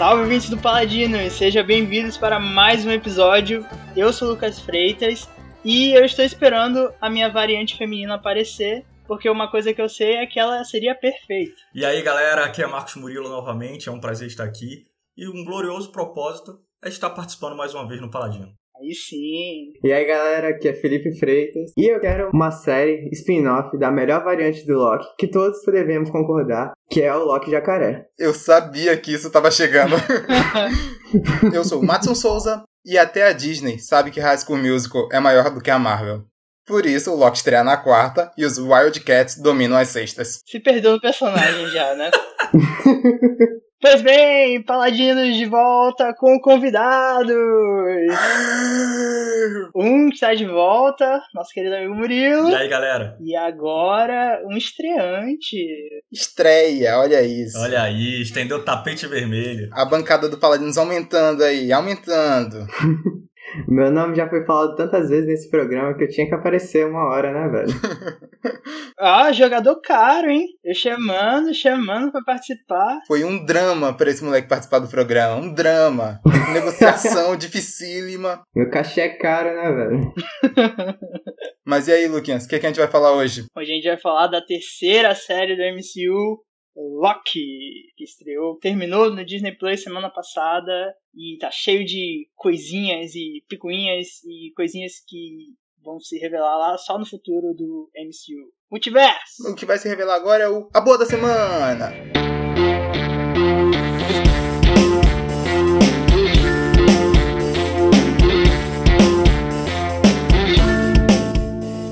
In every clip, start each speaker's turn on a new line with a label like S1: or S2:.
S1: Salve, ouvintes do Paladino, e sejam bem-vindos para mais um episódio. Eu sou o Lucas Freitas e eu estou esperando a minha variante feminina aparecer, porque uma coisa que eu sei é que ela seria perfeita.
S2: E aí, galera, aqui é Marcos Murilo novamente, é um prazer estar aqui. E um glorioso propósito é estar participando mais uma vez no Paladino.
S1: Aí sim.
S3: E aí galera, aqui é Felipe Freitas e eu quero uma série spin-off da melhor variante do Loki que todos devemos concordar, que é o Loki Jacaré.
S4: Eu sabia que isso tava chegando. eu sou o Matson Souza e até a Disney sabe que High School Musical é maior do que a Marvel. Por isso, o Loki estreia na quarta e os Wildcats dominam as sextas.
S1: Se perdeu no personagem já, né? Pois bem, Paladinos de volta com convidados! Um está de volta, nosso querido amigo Murilo.
S2: E aí, galera?
S1: E agora, um estreante.
S4: Estreia, olha isso.
S2: Olha aí, estendeu o tapete vermelho.
S4: A bancada do Paladinos aumentando aí, aumentando.
S3: Meu nome já foi falado tantas vezes nesse programa que eu tinha que aparecer uma hora, né, velho?
S1: ah, jogador caro, hein? Eu chamando, chamando pra participar.
S4: Foi um drama pra esse moleque participar do programa. Um drama. Negociação dificílima.
S3: Meu cachê é caro, né, velho?
S4: Mas e aí, Luquinhas, o que, é que a gente vai falar hoje?
S1: Hoje a gente vai falar da terceira série do MCU, Loki, que estreou, terminou no Disney Plus semana passada e tá cheio de coisinhas e picuinhas e coisinhas que vão se revelar lá só no futuro do MCU. Multiverso!
S4: O que vai se revelar agora é o A Boa da Semana!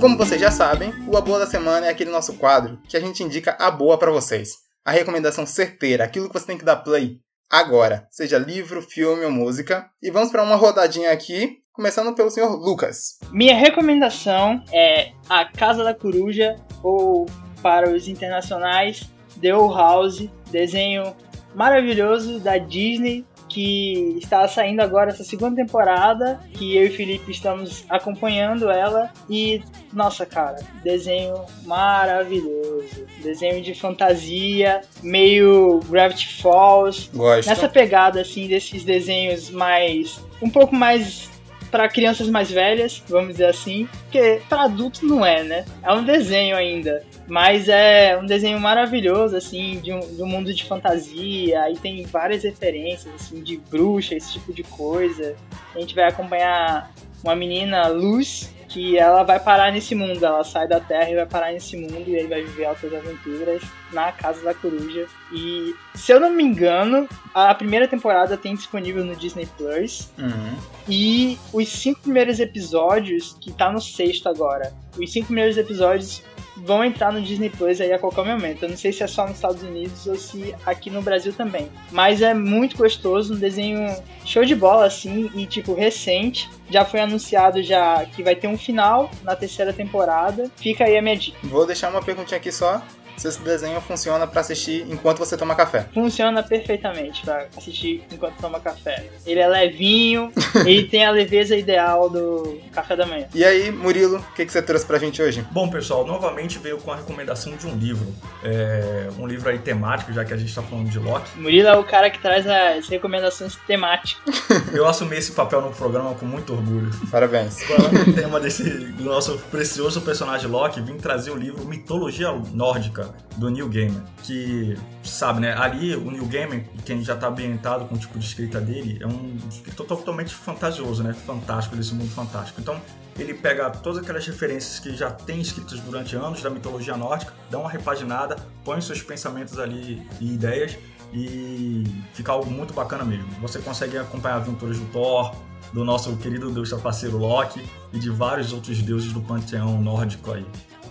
S4: Como vocês já sabem, o A Boa da Semana é aquele nosso quadro que a gente indica a boa para vocês. A recomendação certeira, aquilo que você tem que dar play agora, seja livro, filme ou música. E vamos para uma rodadinha aqui, começando pelo senhor Lucas.
S1: Minha recomendação é A Casa da Coruja, ou para os internacionais, The Old House, desenho maravilhoso da Disney que está saindo agora essa segunda temporada, que eu e Felipe estamos acompanhando ela. E nossa cara, desenho maravilhoso, desenho de fantasia, meio Gravity Falls,
S4: Gosto.
S1: nessa pegada assim desses desenhos mais um pouco mais para crianças mais velhas, vamos dizer assim, porque para adultos não é, né? É um desenho ainda, mas é um desenho maravilhoso, assim, de um, de um mundo de fantasia, aí tem várias referências, assim, de bruxa, esse tipo de coisa. A gente vai acompanhar uma menina, Luz, que ela vai parar nesse mundo, ela sai da Terra e vai parar nesse mundo e aí vai viver altas aventuras na Casa da Coruja. E se eu não me engano, a primeira temporada tem disponível no Disney Plus.
S4: Uhum.
S1: E os cinco primeiros episódios, que tá no sexto agora, os cinco primeiros episódios vão entrar no Disney Plus aí a qualquer momento. Eu não sei se é só nos Estados Unidos ou se aqui no Brasil também. Mas é muito gostoso, um desenho show de bola assim e tipo recente. Já foi anunciado já que vai ter um final na terceira temporada. Fica aí a minha dica.
S4: Vou deixar uma perguntinha aqui só se esse desenho funciona para assistir enquanto você toma café.
S1: Funciona perfeitamente para assistir enquanto toma café. Ele é levinho, ele tem a leveza ideal do café da manhã.
S4: E aí, Murilo, o que, que você trouxe pra gente hoje?
S2: Bom, pessoal, novamente veio com a recomendação de um livro. É um livro aí temático, já que a gente tá falando de Loki.
S1: Murilo é o cara que traz as recomendações temáticas.
S2: Eu assumi esse papel no programa com muito orgulho.
S4: Parabéns.
S2: Falando tema desse do nosso precioso personagem Loki, vim trazer o livro Mitologia Nórdica, do Neil Gaiman, que sabe, né, ali o Neil Gaiman, quem já tá ambientado com o tipo de escrita dele, é um escritor totalmente fantasioso, né, fantástico, desse mundo fantástico. Então, ele pega todas aquelas referências que já tem escritas durante anos da mitologia nórdica, dá uma repaginada, põe seus pensamentos ali e ideias e fica algo muito bacana mesmo. Você consegue acompanhar aventuras do Thor, do nosso querido deus parceiro Loki e de vários outros deuses do panteão nórdico aí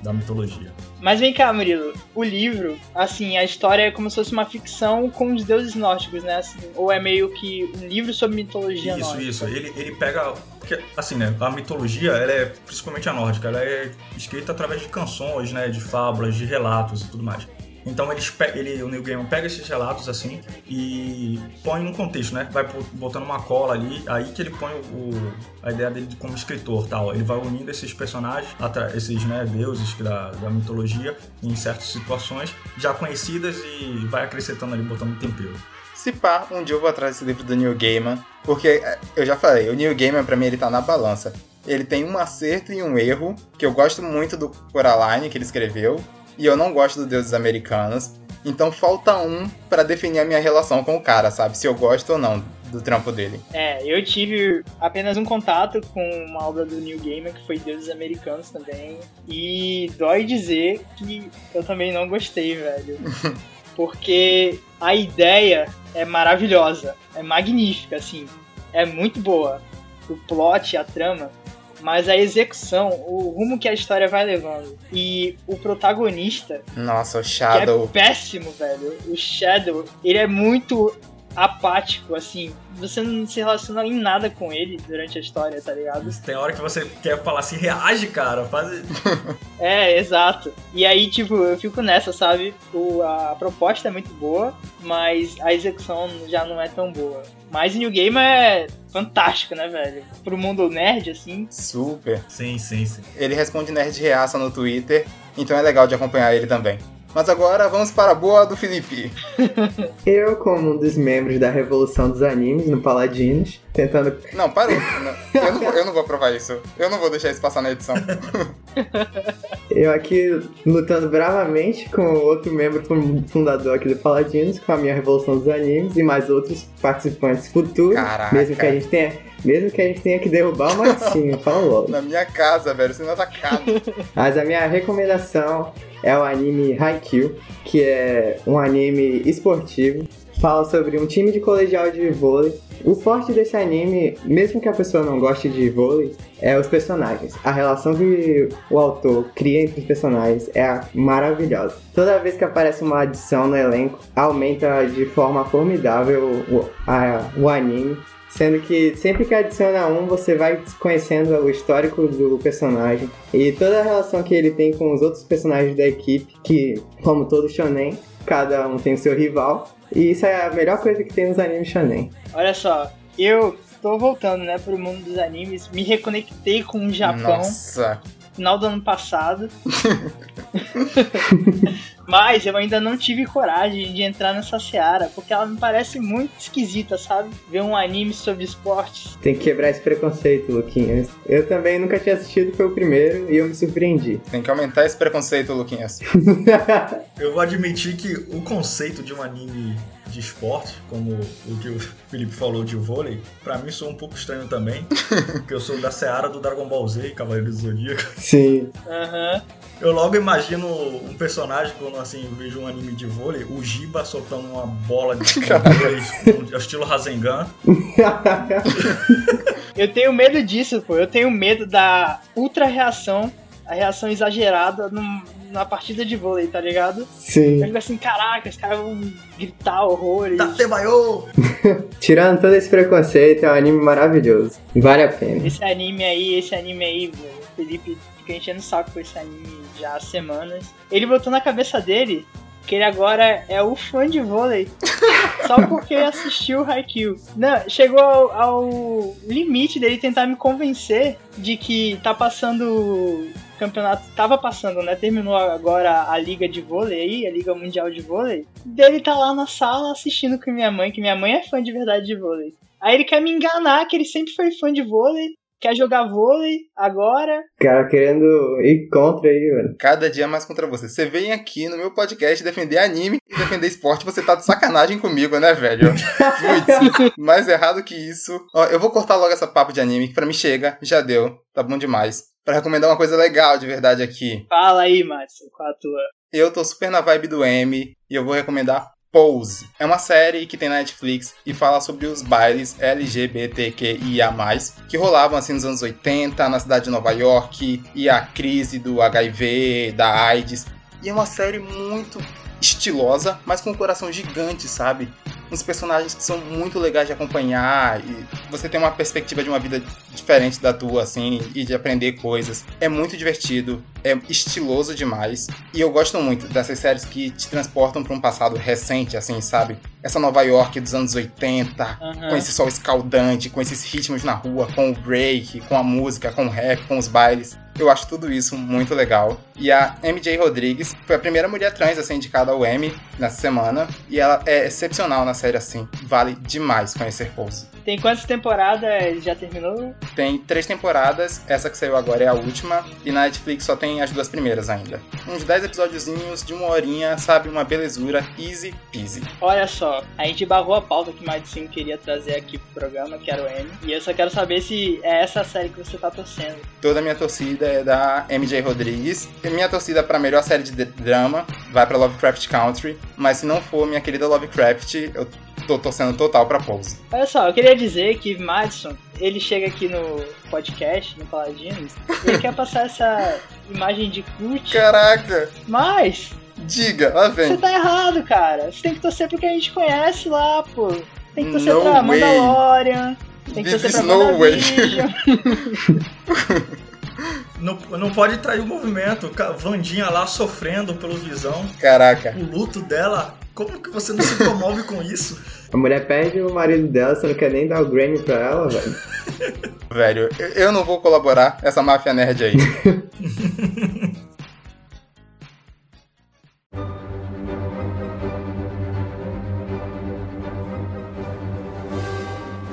S2: da mitologia.
S1: Mas vem cá, Murilo, o livro, assim, a história é como se fosse uma ficção com os deuses nórdicos, né? Assim, ou é meio que um livro sobre mitologia
S2: isso,
S1: nórdica?
S2: Isso, isso. Ele, ele pega. Porque, assim, né? A mitologia, ela é principalmente a nórdica, ela é escrita através de canções, né? De fábulas, de relatos e tudo mais. Então ele, ele, o Neil Gaiman pega esses relatos assim e põe num contexto, né? Vai botando uma cola ali, aí que ele põe o, a ideia dele como escritor tal. Ele vai unindo esses personagens, esses né, deuses da, da mitologia em certas situações já conhecidas e vai acrescentando ali, botando tempero.
S4: Se pá, um dia eu vou atrás desse livro do Neil Gaiman, porque é, eu já falei, o Neil Gaiman pra mim ele tá na balança. Ele tem um acerto e um erro, que eu gosto muito do Coraline que ele escreveu, e eu não gosto do Deuses Americanos. Então falta um para definir a minha relação com o cara, sabe? Se eu gosto ou não do trampo dele.
S1: É, eu tive apenas um contato com uma obra do New Gamer, que foi Deuses Americanos também. E dói dizer que eu também não gostei, velho. Porque a ideia é maravilhosa, é magnífica, assim, é muito boa. O plot, a trama, mas a execução, o rumo que a história vai levando e o protagonista.
S4: Nossa, o Shadow.
S1: Que é péssimo, velho. O Shadow, ele é muito apático, assim. Você não se relaciona em nada com ele durante a história, tá ligado?
S2: Tem hora que você quer falar assim, reage, cara, faz.
S1: é, exato. E aí, tipo, eu fico nessa, sabe? O, a proposta é muito boa, mas a execução já não é tão boa. Mas New Game é fantástico, né, velho? Pro mundo nerd, assim.
S4: Super.
S2: Sim, sim, sim.
S4: Ele responde nerd reaça no Twitter, então é legal de acompanhar ele também. Mas agora vamos para a boa do Felipe.
S3: Eu, como um dos membros da Revolução dos Animes no Paladinos, tentando.
S4: Não, parou. eu, não vou, eu não vou provar isso. Eu não vou deixar isso passar na edição.
S3: eu aqui lutando bravamente com outro membro fundador aqui do Paladinos, com a minha Revolução dos Animes e mais outros participantes futuros.
S4: Caraca.
S3: Mesmo que a gente tenha mesmo que a gente tenha que derrubar o Marcinho, fala logo.
S4: Na minha casa, velho, você na tua casa.
S3: Mas a minha recomendação é o anime Haikyuu, que é um anime esportivo. Fala sobre um time de colegial de vôlei. O forte desse anime, mesmo que a pessoa não goste de vôlei, é os personagens. A relação que o autor cria entre os personagens é maravilhosa. Toda vez que aparece uma adição no elenco, aumenta de forma formidável o, a, o anime Sendo que sempre que adiciona um, você vai conhecendo o histórico do personagem e toda a relação que ele tem com os outros personagens da equipe, que, como todo shonen, cada um tem o seu rival. E isso é a melhor coisa que tem nos animes shonen.
S1: Olha só, eu tô voltando, né, pro mundo dos animes, me reconectei com o Japão.
S4: Nossa!
S1: Final do ano passado. Mas eu ainda não tive coragem de entrar nessa seara, porque ela me parece muito esquisita, sabe? Ver um anime sobre esportes.
S3: Tem que quebrar esse preconceito, Luquinhas. Eu também nunca tinha assistido, foi o primeiro, e eu me surpreendi.
S4: Tem que aumentar esse preconceito, Luquinhas.
S2: eu vou admitir que o conceito de um anime de esporte, como o que o Felipe falou de vôlei, para mim sou um pouco estranho também, porque eu sou da seara do Dragon Ball Z, Cavaleiro do Zodíaco.
S3: Sim.
S1: Aham. Uhum.
S2: Eu logo imagino um personagem, quando assim, vejo um anime de vôlei, o Giba soltando uma bola de vôlei, estilo Rasengan.
S1: eu tenho medo disso, pô. Eu tenho medo da ultra reação, a reação exagerada num, na partida de vôlei, tá ligado?
S3: Sim.
S1: Eu fico assim, caraca, os caras vão gritar horrores.
S2: Tatebaiô!
S3: Tirando todo esse preconceito, é um anime maravilhoso. Vale a pena.
S1: Esse anime aí, esse anime aí, velho. Felipe fica enchendo o saco com esse anime já há semanas. Ele botou na cabeça dele que ele agora é o fã de vôlei. só porque assistiu o Haikyuu. Não, chegou ao, ao, limite dele tentar me convencer de que tá passando campeonato tava passando, né? Terminou agora a liga de vôlei a liga mundial de vôlei. Dele tá lá na sala assistindo com minha mãe, que minha mãe é fã de verdade de vôlei. Aí ele quer me enganar que ele sempre foi fã de vôlei quer jogar vôlei agora.
S3: Cara, querendo ir contra aí, mano.
S4: Cada dia mais contra você. Você vem aqui no meu podcast defender anime e defender esporte, você tá de sacanagem comigo, né, velho? Muito. Mais errado que isso. Ó, eu vou cortar logo essa papo de anime, que pra mim chega, já deu. Tá bom demais. Pra recomendar uma coisa legal de verdade aqui.
S1: Fala aí, Márcio, qual a tua?
S4: Eu tô super na vibe do M e eu vou recomendar Pose. É uma série que tem na Netflix e fala sobre os bailes LGBTQIA+, que rolavam assim nos anos 80 na cidade de Nova York e a crise do HIV, da AIDS. E é uma série muito estilosa, mas com um coração gigante, sabe? Uns personagens que são muito legais de acompanhar e você tem uma perspectiva de uma vida diferente da tua, assim, e de aprender coisas. É muito divertido, é estiloso demais e eu gosto muito dessas séries que te transportam para um passado recente, assim, sabe? Essa Nova York dos anos 80, uhum. com esse sol escaldante, com esses ritmos na rua, com o break, com a música, com o rap, com os bailes. Eu acho tudo isso muito legal. E a MJ Rodrigues foi a primeira mulher trans a ser indicada ao Emmy nessa semana. E ela é excepcional na série assim. Vale demais conhecer Pose.
S1: Tem quantas temporadas? Já terminou?
S4: Tem três temporadas, essa que saiu agora é a última, e na Netflix só tem as duas primeiras ainda. Uns 10 episódiozinhos de uma horinha, sabe? Uma belezura, easy peasy.
S1: Olha só, a gente barrou a pauta que o Madison queria trazer aqui pro programa, que era o M, e eu só quero saber se é essa série que você tá torcendo.
S4: Toda a minha torcida é da MJ Rodrigues, e minha torcida pra melhor série de drama vai pra Lovecraft Country, mas se não for minha querida Lovecraft, eu tô torcendo total pra Pose.
S1: Olha só, eu queria dizer que Madison, ele chega aqui no podcast, no Paladinos, e ele quer passar essa imagem de cult,
S4: Caraca!
S1: mas
S4: Diga, lá
S1: você
S4: vem.
S1: tá errado, cara. Você tem que torcer pro que a gente conhece lá, pô. Tem que torcer
S4: No
S1: pra
S4: way.
S1: Mandalorian, tem que
S4: This
S1: torcer pra
S4: no way.
S2: Não, não pode trair o movimento. Vandinha lá sofrendo pelo Visão.
S4: Caraca.
S2: O luto dela. Como que você não se comove com isso?
S3: A mulher perde o marido dela, você não quer nem dar o Grammy pra ela, velho.
S4: Velho, eu- eu não vou colaborar essa máfia nerd aí.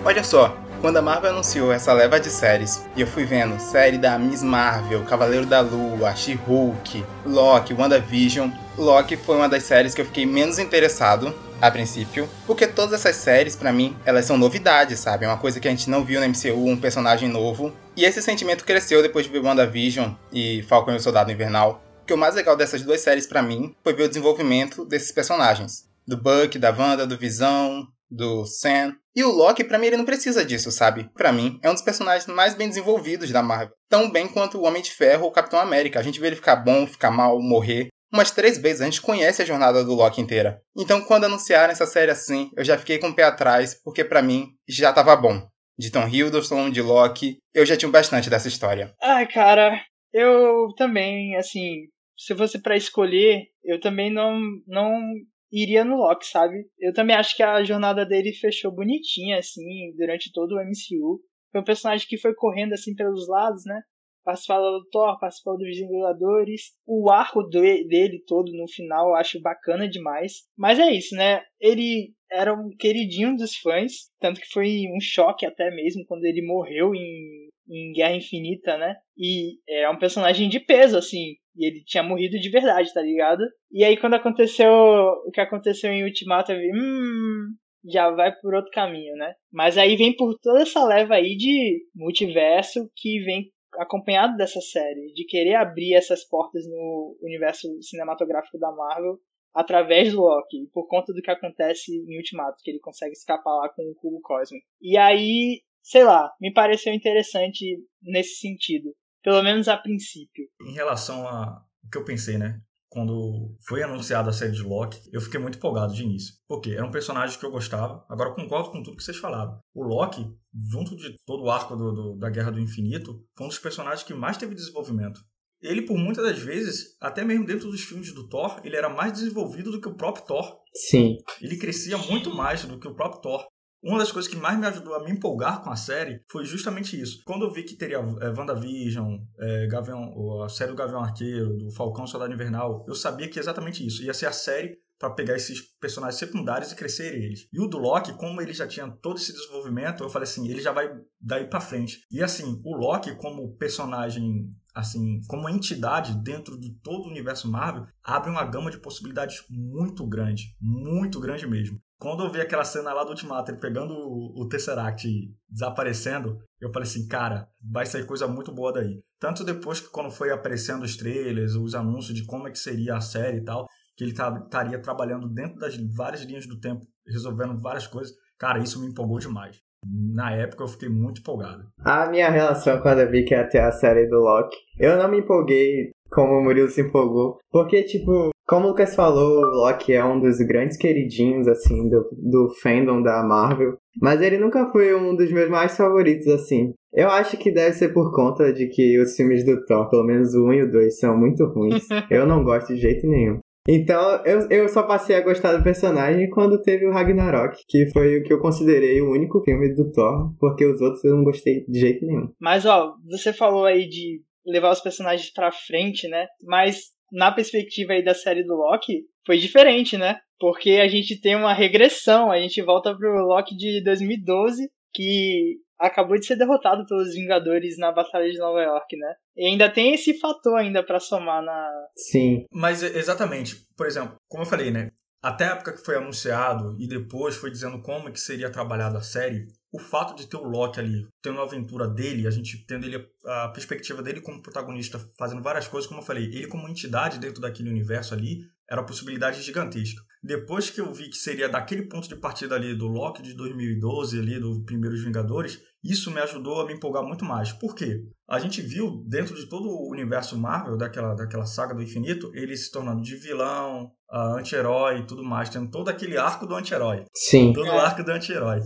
S4: Olha só, quando a Marvel anunciou essa leva de séries, e eu fui vendo série da Miss Marvel, Cavaleiro da Lua, She-Hulk, Loki, WandaVision, Loki foi uma das séries que eu fiquei menos interessado a princípio, porque todas essas séries, pra mim, elas são novidades, sabe? É uma coisa que a gente não viu na MCU, um personagem novo. E esse sentimento cresceu depois de ver WandaVision e Falcon e o Soldado Invernal. Porque o mais legal dessas duas séries pra mim foi ver o desenvolvimento desses personagens. Do Buck, da Wanda, do Visão, do Sam. E o Loki, pra mim, ele não precisa disso, sabe? Pra mim, é um dos personagens mais bem desenvolvidos da Marvel. Tão bem quanto o Homem de Ferro ou o Capitão América. A gente vê ele ficar bom, ficar mal, morrer. Umas três vezes a gente conhece a jornada do Loki inteira. Então, quando anunciaram essa série assim, eu já fiquei com o pé atrás, porque pra mim já tava bom. De Tom Hiddleston, de Loki, eu já tinha bastante dessa história.
S1: Ai, cara, eu também, assim, se fosse pra escolher, eu também não, não iria no Loki, sabe? Eu também acho que a jornada dele fechou bonitinha, assim, durante todo o MCU. Foi um personagem que foi correndo, assim, pelos lados, né? Participava do Thor, participava dos Vingadores. O arco dele todo no final eu acho bacana demais. Mas é isso, né? Ele era um queridinho dos fãs. Tanto que foi um choque até mesmo quando ele morreu em, em Guerra Infinita, né? E é um personagem de peso, assim. E ele tinha morrido de verdade, tá ligado? E aí quando aconteceu o que aconteceu em Ultimato, eu vi, hum, já vai por outro caminho, né? Mas aí vem por toda essa leva aí de multiverso que vem acompanhado dessa série, de querer abrir essas portas no universo cinematográfico da Marvel através do Loki, por conta do que acontece em Ultimato, que ele consegue escapar lá com o cubo cósmico. E aí, sei lá, me pareceu interessante nesse sentido, pelo menos a princípio.
S2: Em relação a o que eu pensei, né? Quando foi anunciada a série de Loki, eu fiquei muito empolgado de início. Porque era um personagem que eu gostava. Agora eu concordo com tudo que vocês falaram. O Loki, junto de todo o arco do, do- da Guerra do Infinito, foi um dos personagens que mais teve desenvolvimento. Ele, por muitas das vezes, até mesmo dentro dos filmes do Thor, ele era mais desenvolvido do que o próprio Thor.
S3: Sim.
S2: Ele crescia muito mais do que o próprio Thor. Uma das coisas que mais me ajudou a me empolgar com a série foi justamente isso. Quando eu vi que teria é, WandaVision, é, Gavião, a série do Gavião Arqueiro, do Falcão Soldado Invernal, eu sabia que exatamente isso. Ia ser a série para pegar esses personagens secundários e crescer eles. E o do Loki, como ele já tinha todo esse desenvolvimento, eu falei assim, ele já vai daí para frente. E assim, o Loki como personagem, assim, como entidade dentro de todo o universo Marvel, abre uma gama de possibilidades muito grande, muito grande mesmo. Quando eu vi aquela cena lá do Ultimato, ele pegando o, Tesseract e desaparecendo, eu falei assim, cara, vai sair coisa muito boa daí. Tanto depois que quando foi aparecendo os trailers, os anúncios de como é que seria a série e tal, que ele tá- estaria trabalhando dentro das várias linhas do tempo, resolvendo várias coisas, cara, isso me empolgou demais. Na época eu fiquei muito empolgado.
S3: A minha relação quando eu vi que ia ter a série do Loki, eu não me empolguei como o Murilo se empolgou, porque, tipo, como o Lucas falou, o Loki é um dos grandes queridinhos, assim, do, do fandom da Marvel, mas ele nunca foi um dos meus mais favoritos, assim. Eu acho que deve ser por conta de que os filmes do Thor, pelo menos o 1 e o 2, são muito ruins. Eu não gosto de jeito nenhum. Então, eu, eu só passei a gostar do personagem quando teve o Ragnarok, que foi o que eu considerei o único filme do Thor, porque os outros eu não gostei de jeito nenhum.
S1: Mas ó, você falou aí de levar os personagens pra frente, né? Mas na perspectiva aí da série do Loki, foi diferente, né? Porque a gente tem uma regressão, a gente volta pro Loki de 2012, que acabou de ser derrotado pelos Vingadores na Batalha de Nova York, né? E ainda tem esse fator ainda para somar na.
S3: Sim.
S2: Mas exatamente, por exemplo, como eu falei, né? Até a época que foi anunciado e depois foi dizendo como que seria trabalhada a série, o fato de ter o Loki ali, tendo a aventura dele, a gente tendo ele a perspectiva dele como protagonista, fazendo várias coisas, como eu falei, ele como entidade dentro daquele universo ali, era uma possibilidade gigantesca. Depois que eu vi que seria daquele ponto de partida ali do Loki de 2012 ali do Primeiros Vingadores, isso me ajudou a me empolgar muito mais. Por quê? A gente viu dentro de todo o universo Marvel, daquela, daquela saga do infinito, ele se tornando de vilão, anti-herói e tudo mais, tendo todo aquele arco do anti-herói.
S3: Sim.
S2: Todo o arco do anti-herói.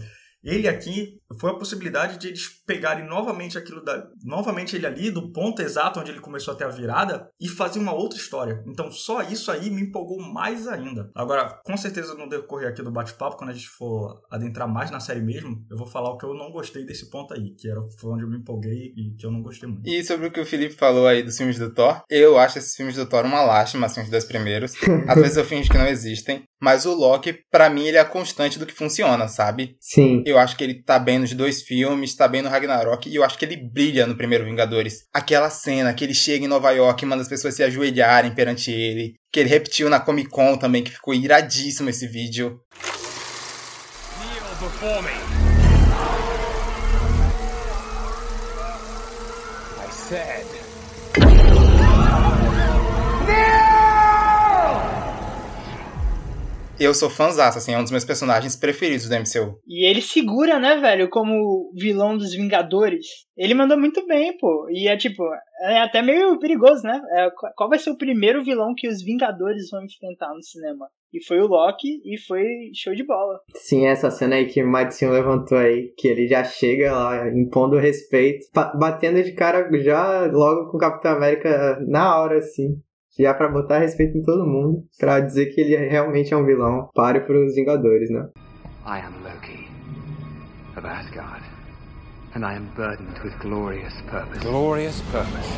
S2: Ele aqui foi a possibilidade de eles pegarem novamente aquilo da, novamente ele ali do ponto exato onde ele começou a ter a virada e fazer uma outra história. Então só isso aí me empolgou mais ainda. Agora, com certeza no decorrer aqui do bate-papo, quando a gente for adentrar mais na série mesmo, eu vou falar o que eu não gostei desse ponto aí, que era foi onde eu me empolguei e que eu não gostei muito.
S4: E sobre o que o Felipe falou aí dos filmes do Thor, eu acho esses filmes do Thor uma lástima, assim, os dois primeiros. Às vezes eu fingo que não existem, mas o Loki, para mim, ele é a constante do que funciona, sabe?
S3: Sim.
S4: Eu acho que ele tá bem nos dois filmes, tá bem no Ragnarok, e eu acho que ele brilha no primeiro Vingadores. Aquela cena que ele chega em Nova York e manda as pessoas se ajoelharem perante ele, que ele repetiu na Comic Con também, que ficou iradíssimo esse vídeo. Kneel before me. Eu sou fãzaço, assim, é um dos meus personagens preferidos do MCU.
S1: E ele segura, né, velho, como vilão dos Vingadores. Ele mandou muito bem, pô. E é tipo, é até meio perigoso, né? É, qual vai ser o primeiro vilão que os Vingadores vão enfrentar no cinema? E foi o Loki e foi show de bola.
S3: Sim, essa cena aí que o Madison levantou aí, que ele já chega lá impondo respeito, batendo de cara já logo com o Capitão América na hora, assim já para botar respeito em todo mundo, para dizer que ele realmente é um vilão, pare para os Vingadores, né? I am Loki of Asgard, and I am burdened with glorious purpose. Glorious purpose.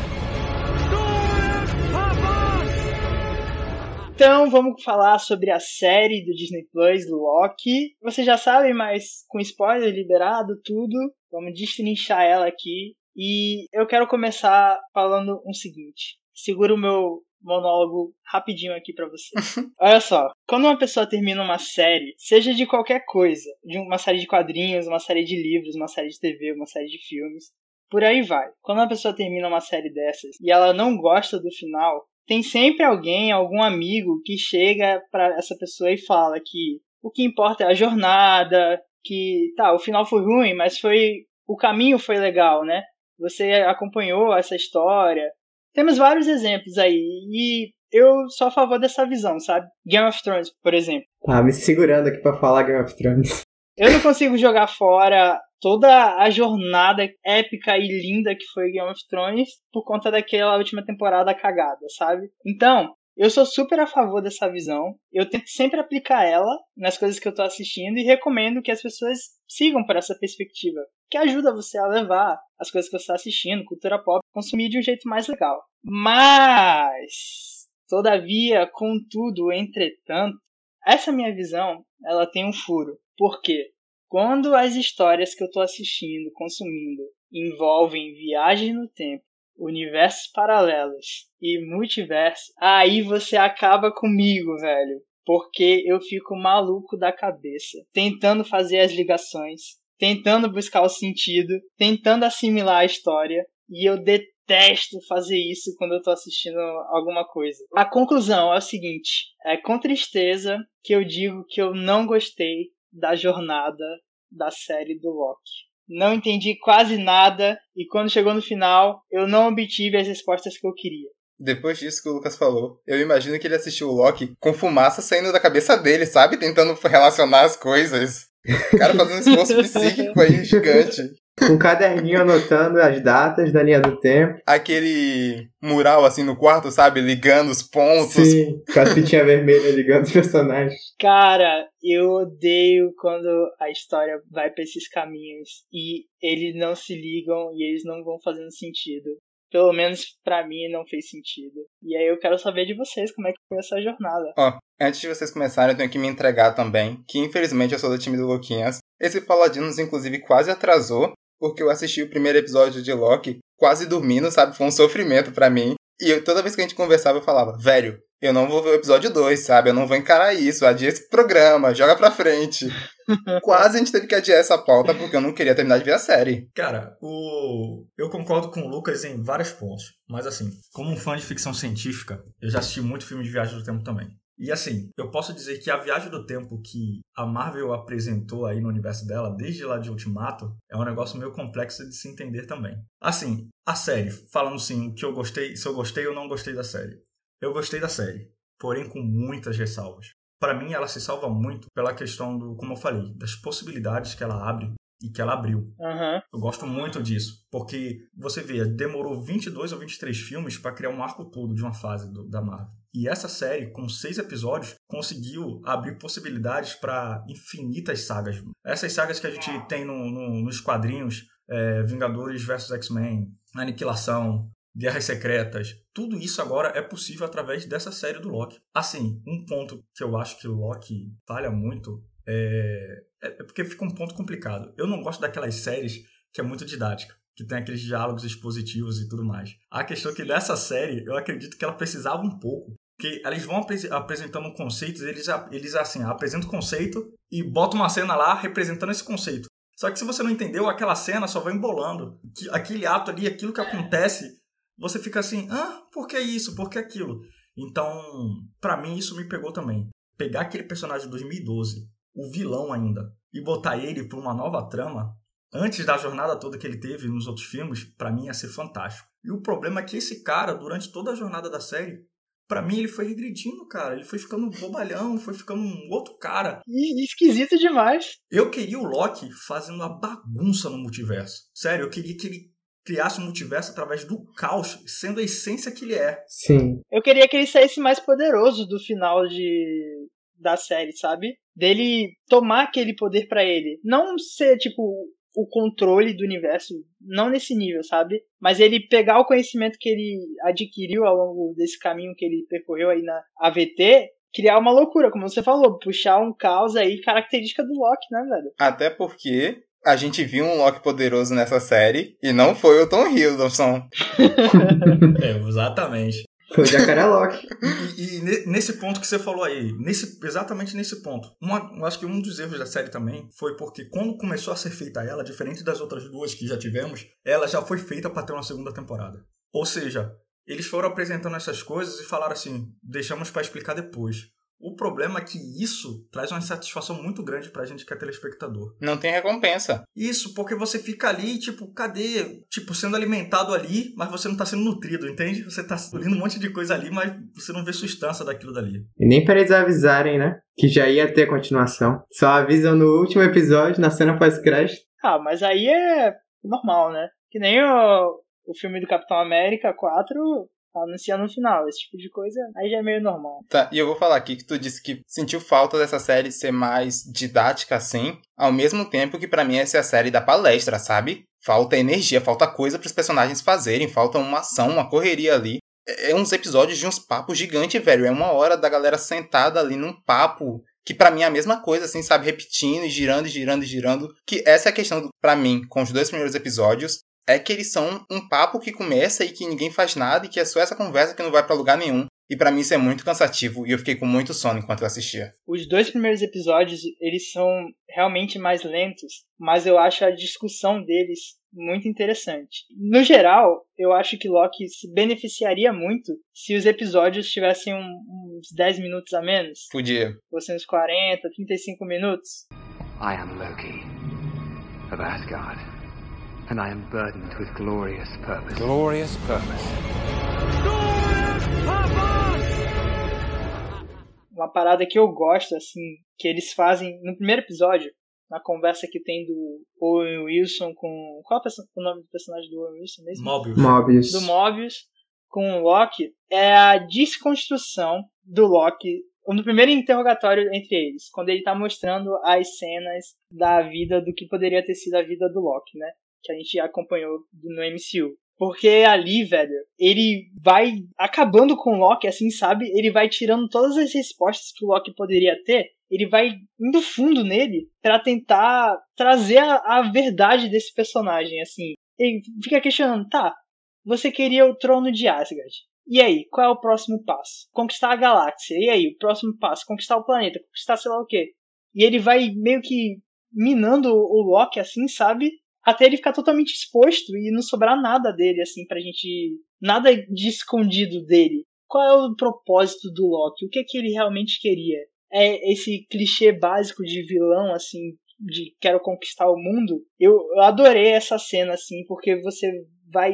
S1: Então vamos falar sobre a série do Disney Plus, Loki. Você já sabe, mas com spoiler liberado, tudo. Vamos destrinchar ela aqui. E eu quero começar falando o um seguinte. Segura o meu monólogo rapidinho aqui para você. Olha só, quando uma pessoa termina uma série, seja de qualquer coisa, de uma série de quadrinhos, uma série de livros, uma série de TV, uma série de filmes, por aí vai. Quando uma pessoa termina uma série dessas e ela não gosta do final, tem sempre alguém, algum amigo que chega para essa pessoa e fala que o que importa é a jornada, que tá, o final foi ruim, mas foi o caminho foi legal, né? Você acompanhou essa história, temos vários exemplos aí. E eu sou a favor dessa visão, sabe? Game of Thrones, por exemplo.
S3: Tá me segurando aqui para falar Game of Thrones.
S1: Eu não consigo jogar fora toda a jornada épica e linda que foi Game of Thrones por conta daquela última temporada cagada, sabe? Então, eu sou super a favor dessa visão. Eu tento sempre aplicar ela nas coisas que eu tô assistindo e recomendo que as pessoas sigam por essa perspectiva, que ajuda você a levar as coisas que você está assistindo, cultura pop, consumir de um jeito mais legal. Mas, todavia, contudo, entretanto, essa minha visão, ela tem um furo. Por quê? Quando as histórias que eu estou assistindo, consumindo, envolvem viagem no tempo, universos paralelos e multiverso, aí você acaba comigo, velho. Porque eu fico maluco da cabeça, tentando fazer as ligações, tentando buscar o sentido, tentando assimilar a história, e eu detesto fazer isso quando eu tô assistindo alguma coisa. A conclusão é o seguinte: é com tristeza que eu digo que eu não gostei da jornada da série do Loki não entendi quase nada e quando chegou no final, eu não obtive as respostas que eu queria.
S4: Depois disso que o Lucas falou, eu imagino que ele assistiu o Loki com fumaça saindo da cabeça dele, sabe? Tentando relacionar as coisas. O cara fazendo um esforço psíquico aí gigante
S3: um caderninho anotando as datas da linha do tempo.
S4: Aquele mural assim no quarto, sabe? Ligando os pontos.
S3: Sim, com a fitinha vermelha ligando os personagens.
S1: Cara, eu odeio quando a história vai pra esses caminhos e eles não se ligam e eles não vão fazendo sentido. pelo menos para mim não fez sentido. E aí eu quero saber de vocês como é que foi essa jornada.
S4: Ó, antes de vocês começarem, eu tenho que me entregar também, que infelizmente eu sou do time do Luquinhas. Esse Paladinos, inclusive, quase atrasou, porque eu assisti o primeiro episódio de Loki quase dormindo, sabe? Foi um sofrimento para mim. E eu, toda vez que a gente conversava, eu falava, velho, eu não vou ver o episódio 2, sabe? Eu não vou encarar isso, adia esse programa, joga pra frente. Quase a gente teve que adiar essa pauta porque eu não queria terminar de ver a série.
S2: Cara, o... eu concordo com o Lucas em vários pontos. Mas assim, como um fã de ficção científica, eu já assisti muito filme de viagem do tempo também. E assim, eu posso dizer que a viagem do tempo que a Marvel apresentou aí no universo dela, desde lá de Ultimato, é um negócio meio complexo de se entender também. Assim, a série, falando assim, o que eu gostei, se eu gostei ou não gostei da série. Eu gostei da série, porém com muitas ressalvas. Para mim, ela se salva muito pela questão do, como eu falei, das possibilidades que ela abre e que ela abriu.
S1: Uhum.
S2: Eu gosto muito disso, porque você vê, demorou 22 ou 23 filmes para criar um arco todo de uma fase do, da Marvel. E essa série, com seis episódios, conseguiu abrir possibilidades para infinitas sagas. Essas sagas que a gente tem no, no, nos quadrinhos, é, Vingadores vs X-Men, Aniquilação, Guerras Secretas, tudo isso agora é possível através dessa série do Loki. Assim, um ponto que eu acho que o Loki falha muito é, é porque fica um ponto complicado. Eu não gosto daquelas séries que é muito didática que tem aqueles diálogos expositivos e tudo mais. A questão é que nessa série, eu acredito que ela precisava um pouco. Porque eles vão apresentando conceitos, eles, eles assim, apresentam o conceito e botam uma cena lá representando esse conceito. Só que se você não entendeu, aquela cena só vai embolando. Aquele ato ali, aquilo que acontece, você fica assim, ah, por que isso? Por que aquilo? Então, para mim, isso me pegou também. Pegar aquele personagem de 2012, o vilão ainda, e botar ele pra uma nova trama, antes da jornada toda que ele teve nos outros filmes, para mim ia ser fantástico. E o problema é que esse cara, durante toda a jornada da série, para mim ele foi regredindo, cara. Ele foi ficando bobalhão, foi ficando um outro cara.
S1: E esquisito demais.
S2: Eu queria o Loki fazendo uma bagunça no multiverso. Sério, eu queria que ele criasse um multiverso através do caos, sendo a essência que ele é.
S3: Sim.
S1: Eu queria que ele saísse mais poderoso do final de da série, sabe? Dele tomar aquele poder para ele. Não ser, tipo, o controle do universo, não nesse nível, sabe? Mas ele pegar o conhecimento que ele adquiriu ao longo desse caminho que ele percorreu aí na AVT, criar uma loucura, como você falou, puxar um caos aí característica do Loki, né, velho?
S4: Até porque a gente viu um Loki poderoso nessa série e não foi o Tom Hiddleston.
S2: é, exatamente.
S3: Foi o Jacaré
S2: e, e, e, nesse ponto que você falou aí, nesse, exatamente nesse ponto, uma, eu acho que um dos erros da série também foi porque quando começou a ser feita ela, diferente das outras duas que já tivemos, ela já foi feita para ter uma segunda temporada. Ou seja, eles foram apresentando essas coisas e falaram assim: deixamos para explicar depois. O problema é que isso traz uma insatisfação muito grande pra gente que é telespectador.
S4: Não tem recompensa.
S2: Isso, porque você fica ali, tipo, cadê? Tipo, sendo alimentado ali, mas você não tá sendo nutrido, entende? Você tá ouvindo um monte de coisa ali, mas você não vê substância daquilo dali.
S3: E nem para eles avisarem, né? Que já ia ter continuação. Só avisam no último episódio, na cena pós-crédito.
S1: Ah, mas aí é normal, né? Que nem o, o filme do Capitão América 4 anunciar no final. Esse tipo de coisa aí já é meio normal.
S4: Tá, e eu vou falar aqui que tu disse que sentiu falta dessa série ser mais didática assim, ao mesmo tempo que para mim essa é a série da palestra, sabe? Falta energia, falta coisa para os personagens fazerem, falta uma ação, uma correria ali. É, é uns episódios de uns papos gigantes, velho. É uma hora da galera sentada ali num papo que para mim é a mesma coisa, assim, sabe? Repetindo e girando e girando e girando. Que essa é a questão, para mim, com os dois primeiros episódios é que eles são um papo que começa e que ninguém faz nada e que é só essa conversa que não vai para lugar nenhum. E para mim isso é muito cansativo e eu fiquei com muito sono enquanto eu assistia.
S1: Os dois primeiros episódios, eles são realmente mais lentos, mas eu acho a discussão deles muito interessante. No geral, eu acho que Loki se beneficiaria muito se os episódios tivessem um, uns 10 minutos a menos.
S4: Podia.
S1: Fossem uns 40, 35 minutos.
S5: I am Loki of Asgard and I am burdened with glorious purpose.
S6: Glorious purpose.
S1: Glorious purpose! Uma parada que eu gosto, assim, que eles fazem no primeiro episódio, na conversa que tem do Owen Wilson com. Qual é o nome do personagem do Owen Wilson mesmo?
S2: Mobius.
S3: Mobius.
S1: Do Mobius com o Loki é a desconstrução do Loki no primeiro interrogatório entre eles, quando ele tá mostrando as cenas da vida do que poderia ter sido a vida do Loki, né? Que a gente acompanhou no MCU. Porque ali, velho, ele vai acabando com o Loki, assim, sabe? Ele vai tirando todas as respostas que o Loki poderia ter. Ele vai indo fundo nele para tentar trazer a, a verdade desse personagem, assim. Ele fica questionando, tá, você queria o trono de Asgard. E aí, qual é o próximo passo? Conquistar a galáxia. E aí, o próximo passo? Conquistar o planeta, conquistar sei lá o quê. E ele vai meio que minando o Loki, assim, sabe? Até ele ficar totalmente exposto e não sobrar nada dele, assim, pra gente. Nada de escondido dele. Qual é o propósito do Loki? O que é que ele realmente queria? É esse clichê básico de vilão, assim, de quero conquistar o mundo? Eu adorei essa cena, assim, porque você vai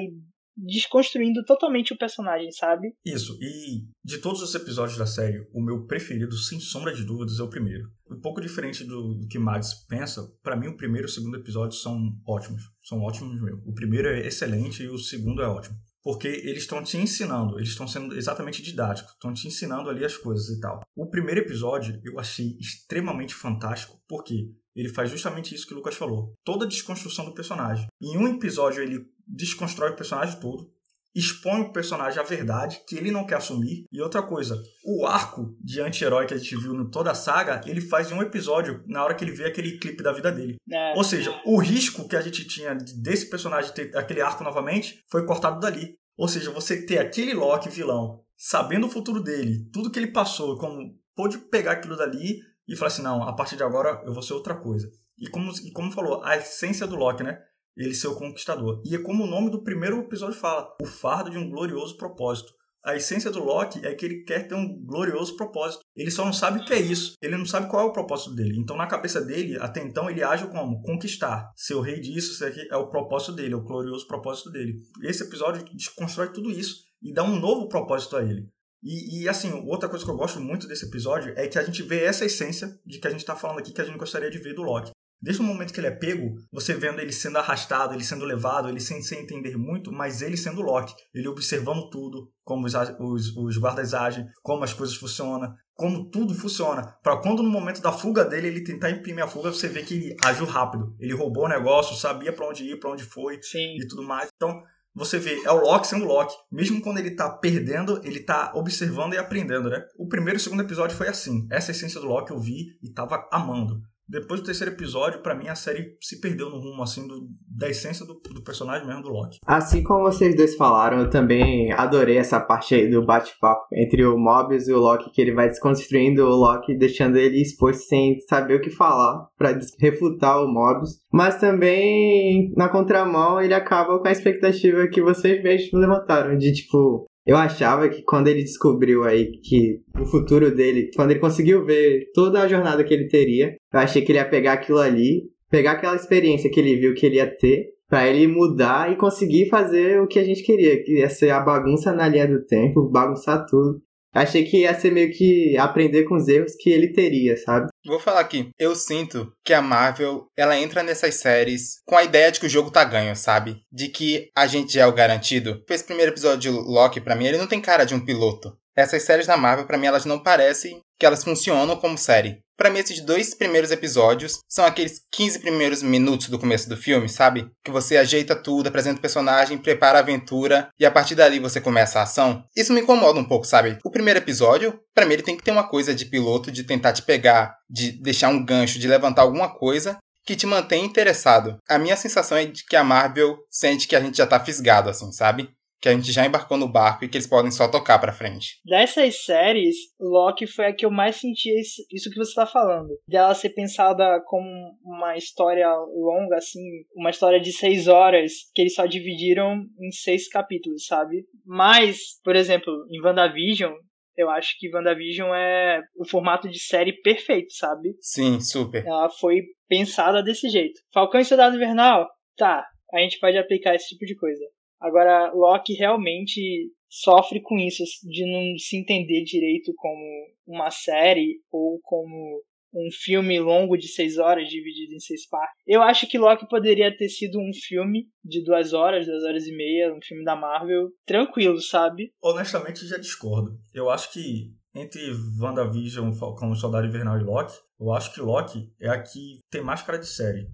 S1: desconstruindo totalmente o personagem, sabe?
S2: Isso, e de todos os episódios da série, o meu preferido, sem sombra de dúvidas, é o primeiro. Um pouco diferente do, do que Mads pensa, para mim o primeiro e o segundo episódio são ótimos. São ótimos mesmo. O primeiro é excelente e o segundo é ótimo. Porque eles estão te ensinando, eles estão sendo exatamente didáticos, estão te ensinando ali as coisas e tal. O primeiro episódio eu achei extremamente fantástico, porque ele faz justamente isso que o Lucas falou. Toda a desconstrução do personagem. Em um episódio ele desconstrói o personagem todo, expõe o personagem à verdade que ele não quer assumir. E outra coisa, o arco de anti-herói que a gente viu em toda a saga, ele faz em um episódio na hora que ele vê aquele clipe da vida dele.
S1: É.
S2: Ou seja, o risco que a gente tinha desse personagem ter aquele arco novamente foi cortado dali. Ou seja, você ter aquele Loki vilão, sabendo o futuro dele, tudo que ele passou, como pôde pegar aquilo dali e falar assim, não, a partir de agora eu vou ser outra coisa. E como, e como falou, a essência do Loki, né? Ele ser o conquistador. E é como o nome do primeiro episódio fala, o fardo de um glorioso propósito. A essência do Loki é que ele quer ter um glorioso propósito. Ele só não sabe o que é isso. Ele não sabe qual é o propósito dele. Então, na cabeça dele, até então, ele age como? Conquistar. Ser o rei disso, isso aqui é o propósito dele, é o glorioso propósito dele. Esse episódio desconstrói tudo isso e dá um novo propósito a ele. E, e, assim, outra coisa que eu gosto muito desse episódio é que a gente vê essa essência de que a gente está falando aqui que a gente gostaria de ver do Loki. Desde o momento que ele é pego, você vendo ele sendo arrastado, ele sendo levado, ele sem, sem entender muito, mas ele sendo Loki, ele observando tudo, como os, os, os guardas agem, como as coisas funcionam, como tudo funciona. Para quando no momento da fuga dele, ele tentar imprimir a fuga, você vê que ele agiu rápido. Ele roubou o negócio, sabia para onde ir, para onde foi
S1: Sim.
S2: e tudo mais. Então, você vê, é o Loki sendo Loki. Mesmo quando ele tá perdendo, ele tá observando e aprendendo, né? O primeiro e o segundo episódio foi assim. Essa essência do Loki eu vi e tava amando. Depois do terceiro episódio, para mim a série se perdeu no rumo assim do, da essência do, do, personagem mesmo do Loki.
S3: Assim como vocês dois falaram, eu também adorei essa parte aí do bate-papo entre o Mobius e o Loki, que ele vai desconstruindo o Loki, deixando ele exposto sem saber o que falar para refutar o Mobius. Mas também na contramão ele acaba com a expectativa que vocês mesmos levantaram de tipo eu achava que quando ele descobriu aí que o futuro dele, quando ele conseguiu ver toda a jornada que ele teria, eu achei que ele ia pegar aquilo ali, pegar aquela experiência que ele viu que ele ia ter, para ele mudar e conseguir fazer o que a gente queria, que ia ser a bagunça na linha do tempo, bagunçar tudo. Achei que ia ser meio que aprender com os erros que ele teria, sabe?
S4: Vou falar aqui, eu sinto que a Marvel, ela entra nessas séries com a ideia de que o jogo tá ganho, sabe? De que a gente é o garantido. Esse primeiro episódio de Loki, para mim, ele não tem cara de um piloto. Essas séries da Marvel, para mim, elas não parecem que elas funcionam como série. Para mim, esses dois primeiros episódios são aqueles 15 primeiros minutos do começo do filme, sabe? Que você ajeita tudo, apresenta o personagem, prepara a aventura e a partir dali você começa a ação. Isso me incomoda um pouco, sabe? O primeiro episódio, para mim, ele tem que ter uma coisa de piloto, de tentar te pegar, de deixar um gancho, de levantar alguma coisa que te mantém interessado. A minha sensação é de que a Marvel sente que a gente já tá fisgado, assim, sabe? Que a gente já embarcou no barco e que eles podem só tocar pra frente.
S1: Dessas séries, Loki foi a que eu mais senti isso que você tá falando. Dela ser pensada como uma história longa, assim, uma história de seis horas, que eles só dividiram em seis capítulos, sabe? Mas, por exemplo, em WandaVision, eu acho que WandaVision é o formato de série perfeito, sabe?
S4: Sim, super.
S1: Ela foi pensada desse jeito. Falcão e Soldado Invernal, tá, a gente pode aplicar esse tipo de coisa. Agora, Loki realmente sofre com isso, de não se entender direito como uma série ou como um filme longo de seis horas dividido em seis partes. Eu acho que Loki poderia ter sido um filme de duas horas, duas horas e meia, um filme da Marvel, tranquilo, sabe?
S2: Honestamente, já discordo. Eu acho que entre WandaVision, Falcão, Soldado Invernal e Loki, eu acho que Loki é a que tem mais cara de série.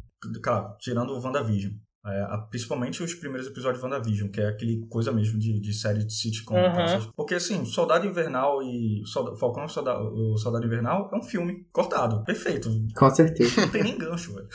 S2: Claro, tirando o WandaVision. É, principalmente os primeiros episódios de WandaVision, que é aquele coisa mesmo de, de série de sitcom.
S1: Uhum.
S2: Porque, assim, Soldado Invernal e Soldado, Falcão e Soldado, o Soldado Invernal é um filme cortado, perfeito.
S3: Com certeza.
S2: Não tem nem gancho, velho.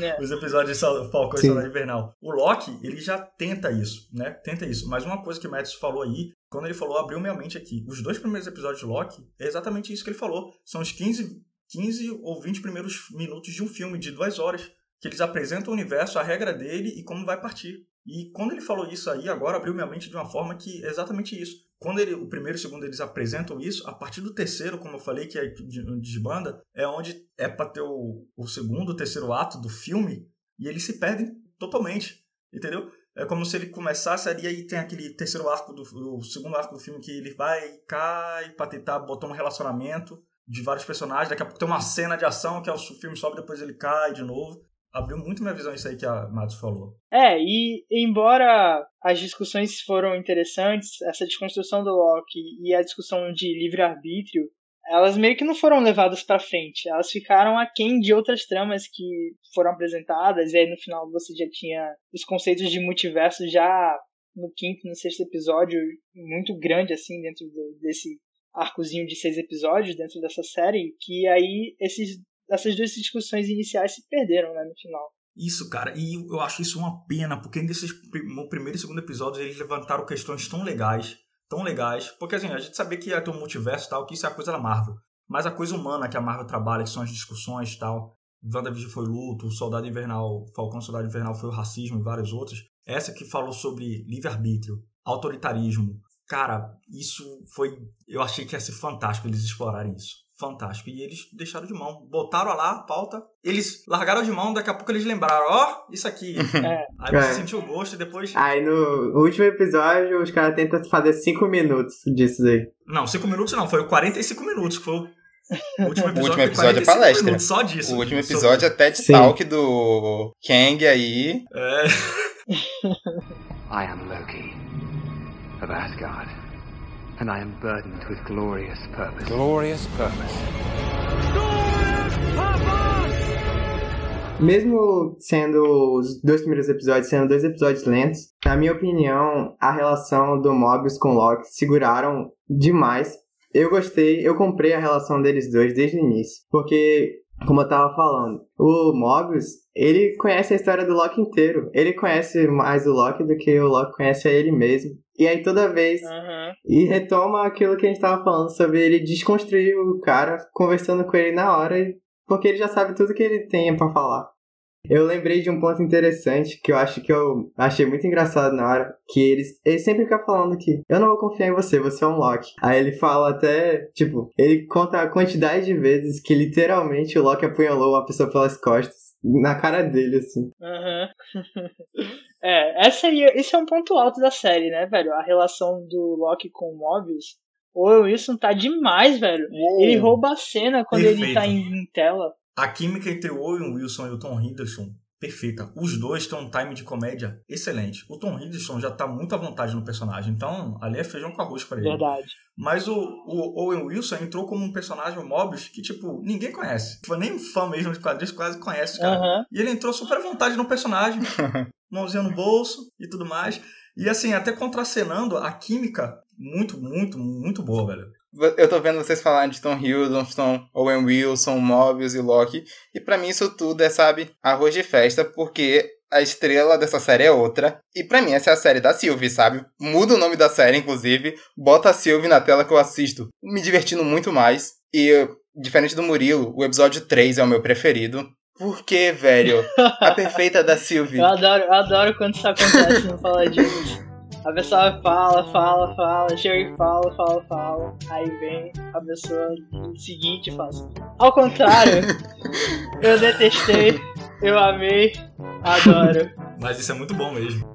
S1: É.
S2: Os episódios de Falcão
S3: Sim.
S2: e Soldado Invernal. O Loki, ele já tenta isso, né? Tenta isso. Mas uma coisa que o Mads falou aí, quando ele falou, abriu minha mente aqui. Os dois primeiros episódios de Loki, é exatamente isso que ele falou. São os 15, 15 ou 20 primeiros minutos de um filme de duas horas que eles apresentam o universo, a regra dele e como vai partir. E quando ele falou isso aí, agora abriu minha mente de uma forma que é exatamente isso. Quando ele, o primeiro e o segundo eles apresentam isso, a partir do terceiro, como eu falei, que é de, banda, é onde é para ter o, o segundo, o terceiro ato do filme, e eles se perdem totalmente, entendeu? É como se ele começasse ali e tem aquele terceiro arco do o segundo arco do filme que ele vai cai pra tentar botar um relacionamento de vários personagens. Daqui a pouco tem uma cena de ação que é o filme sobe depois ele cai de novo abriu muito minha visão isso aí que a Matos falou.
S1: É, e embora as discussões foram interessantes, essa desconstrução do Loki e a discussão de livre-arbítrio, elas meio que não foram levadas para frente. Elas ficaram aquém de outras tramas que foram apresentadas, e aí no final você já tinha os conceitos de multiverso já no quinto, no sexto episódio, muito grande assim dentro do, desse arcozinho de seis episódios dentro dessa série, que aí esses essas duas discussões iniciais se perderam, né, no final.
S2: Isso, cara, e eu acho isso uma pena, porque nesses primeiro e segundo episódios eles levantaram questões tão legais, tão legais, porque assim, a gente sabia que ia ter um multiverso e tal, que isso é a coisa da Marvel, mas a coisa humana que a Marvel trabalha, que são as discussões e tal, WandaVision foi luto, o Soldado Invernal, Falcão Soldado Invernal foi o racismo e vários outros, essa que falou sobre livre-arbítrio, autoritarismo, cara, isso foi, eu achei que ia ser fantástico eles explorarem isso fantástico. E eles deixaram de mão. Botaram lá a pauta. Eles largaram de mão, daqui a pouco eles lembraram, ó, oh, isso aqui.
S1: É.
S2: Aí você é. sentiu o gosto e depois.
S3: Aí no último episódio, os caras tentam fazer 5 minutos disso aí.
S2: Não, 5 minutos não, foi 45 minutos. Foi o último episódio,
S4: o último episódio é palestra.
S2: Minutos, só disso.
S4: O último episódio é TED Sim. Talk do Kang aí.
S2: É.
S5: I am Loki of Asgard. And I am burdened with glorious purpose.
S6: Glorious purpose.
S3: Mesmo sendo os dois primeiros episódios sendo dois episódios lentos, na minha opinião, a relação do Mobius com Loki seguraram demais. Eu gostei, eu comprei a relação deles dois desde o início, porque como eu tava falando, o Mobius, ele conhece a história do Loki inteiro. Ele conhece mais o Loki do que o Loki conhece a ele mesmo. E aí toda vez.
S1: Uhum.
S3: E retoma aquilo que a gente tava falando sobre ele desconstruir o cara, conversando com ele na hora, porque ele já sabe tudo que ele tem para falar. Eu lembrei de um ponto interessante que eu acho que eu achei muito engraçado na hora, que eles, ele sempre fica falando que eu não vou confiar em você, você é um Loki. Aí ele fala até, tipo, ele conta a quantidade de vezes que literalmente o Loki apunhalou uma pessoa pelas costas na cara dele, assim.
S1: Uhum. é, essa aí, esse é um ponto alto da série, né, velho? A relação do Loki com o Mobius. O Wilson tá demais, velho.
S2: Uou.
S1: Ele rouba a cena quando
S2: Perfeito.
S1: ele tá em, em tela.
S2: A química entre o Owen Wilson e o Tom Hiddleston, perfeita. Os dois têm um time de comédia excelente. O Tom Hiddleston já tá muito à vontade no personagem, então ali é feijão com arroz pra ele.
S1: Verdade.
S2: Mas o, o Owen Wilson entrou como um personagem Mobius que, tipo, ninguém conhece. Tipo, nem um fã mesmo de quadrinhos quase conhece o cara.
S1: Uhum.
S2: E ele entrou super à vontade no personagem, mãozinha no bolso e tudo mais. E assim, até contracenando a química, muito, muito, muito boa, velho.
S4: Eu tô vendo vocês falarem de Tom Hiddleston, Owen Wilson, Mobius e Loki. E para mim isso tudo é, sabe, arroz de festa, porque a estrela dessa série é outra. E para mim essa é a série da Sylvie, sabe? Muda o nome da série, inclusive. Bota a Sylvie na tela que eu assisto. Me divertindo muito mais. E, diferente do Murilo, o episódio 3 é o meu preferido. Por que, velho? A perfeita da Sylvie.
S1: Eu adoro, eu adoro quando isso acontece no Fala Disso. A pessoa fala, fala, fala, chega e fala, fala, fala. Aí vem a pessoa seguinte e fala assim. Ao contrário, eu detestei, eu amei, adoro.
S2: Mas isso é muito bom mesmo.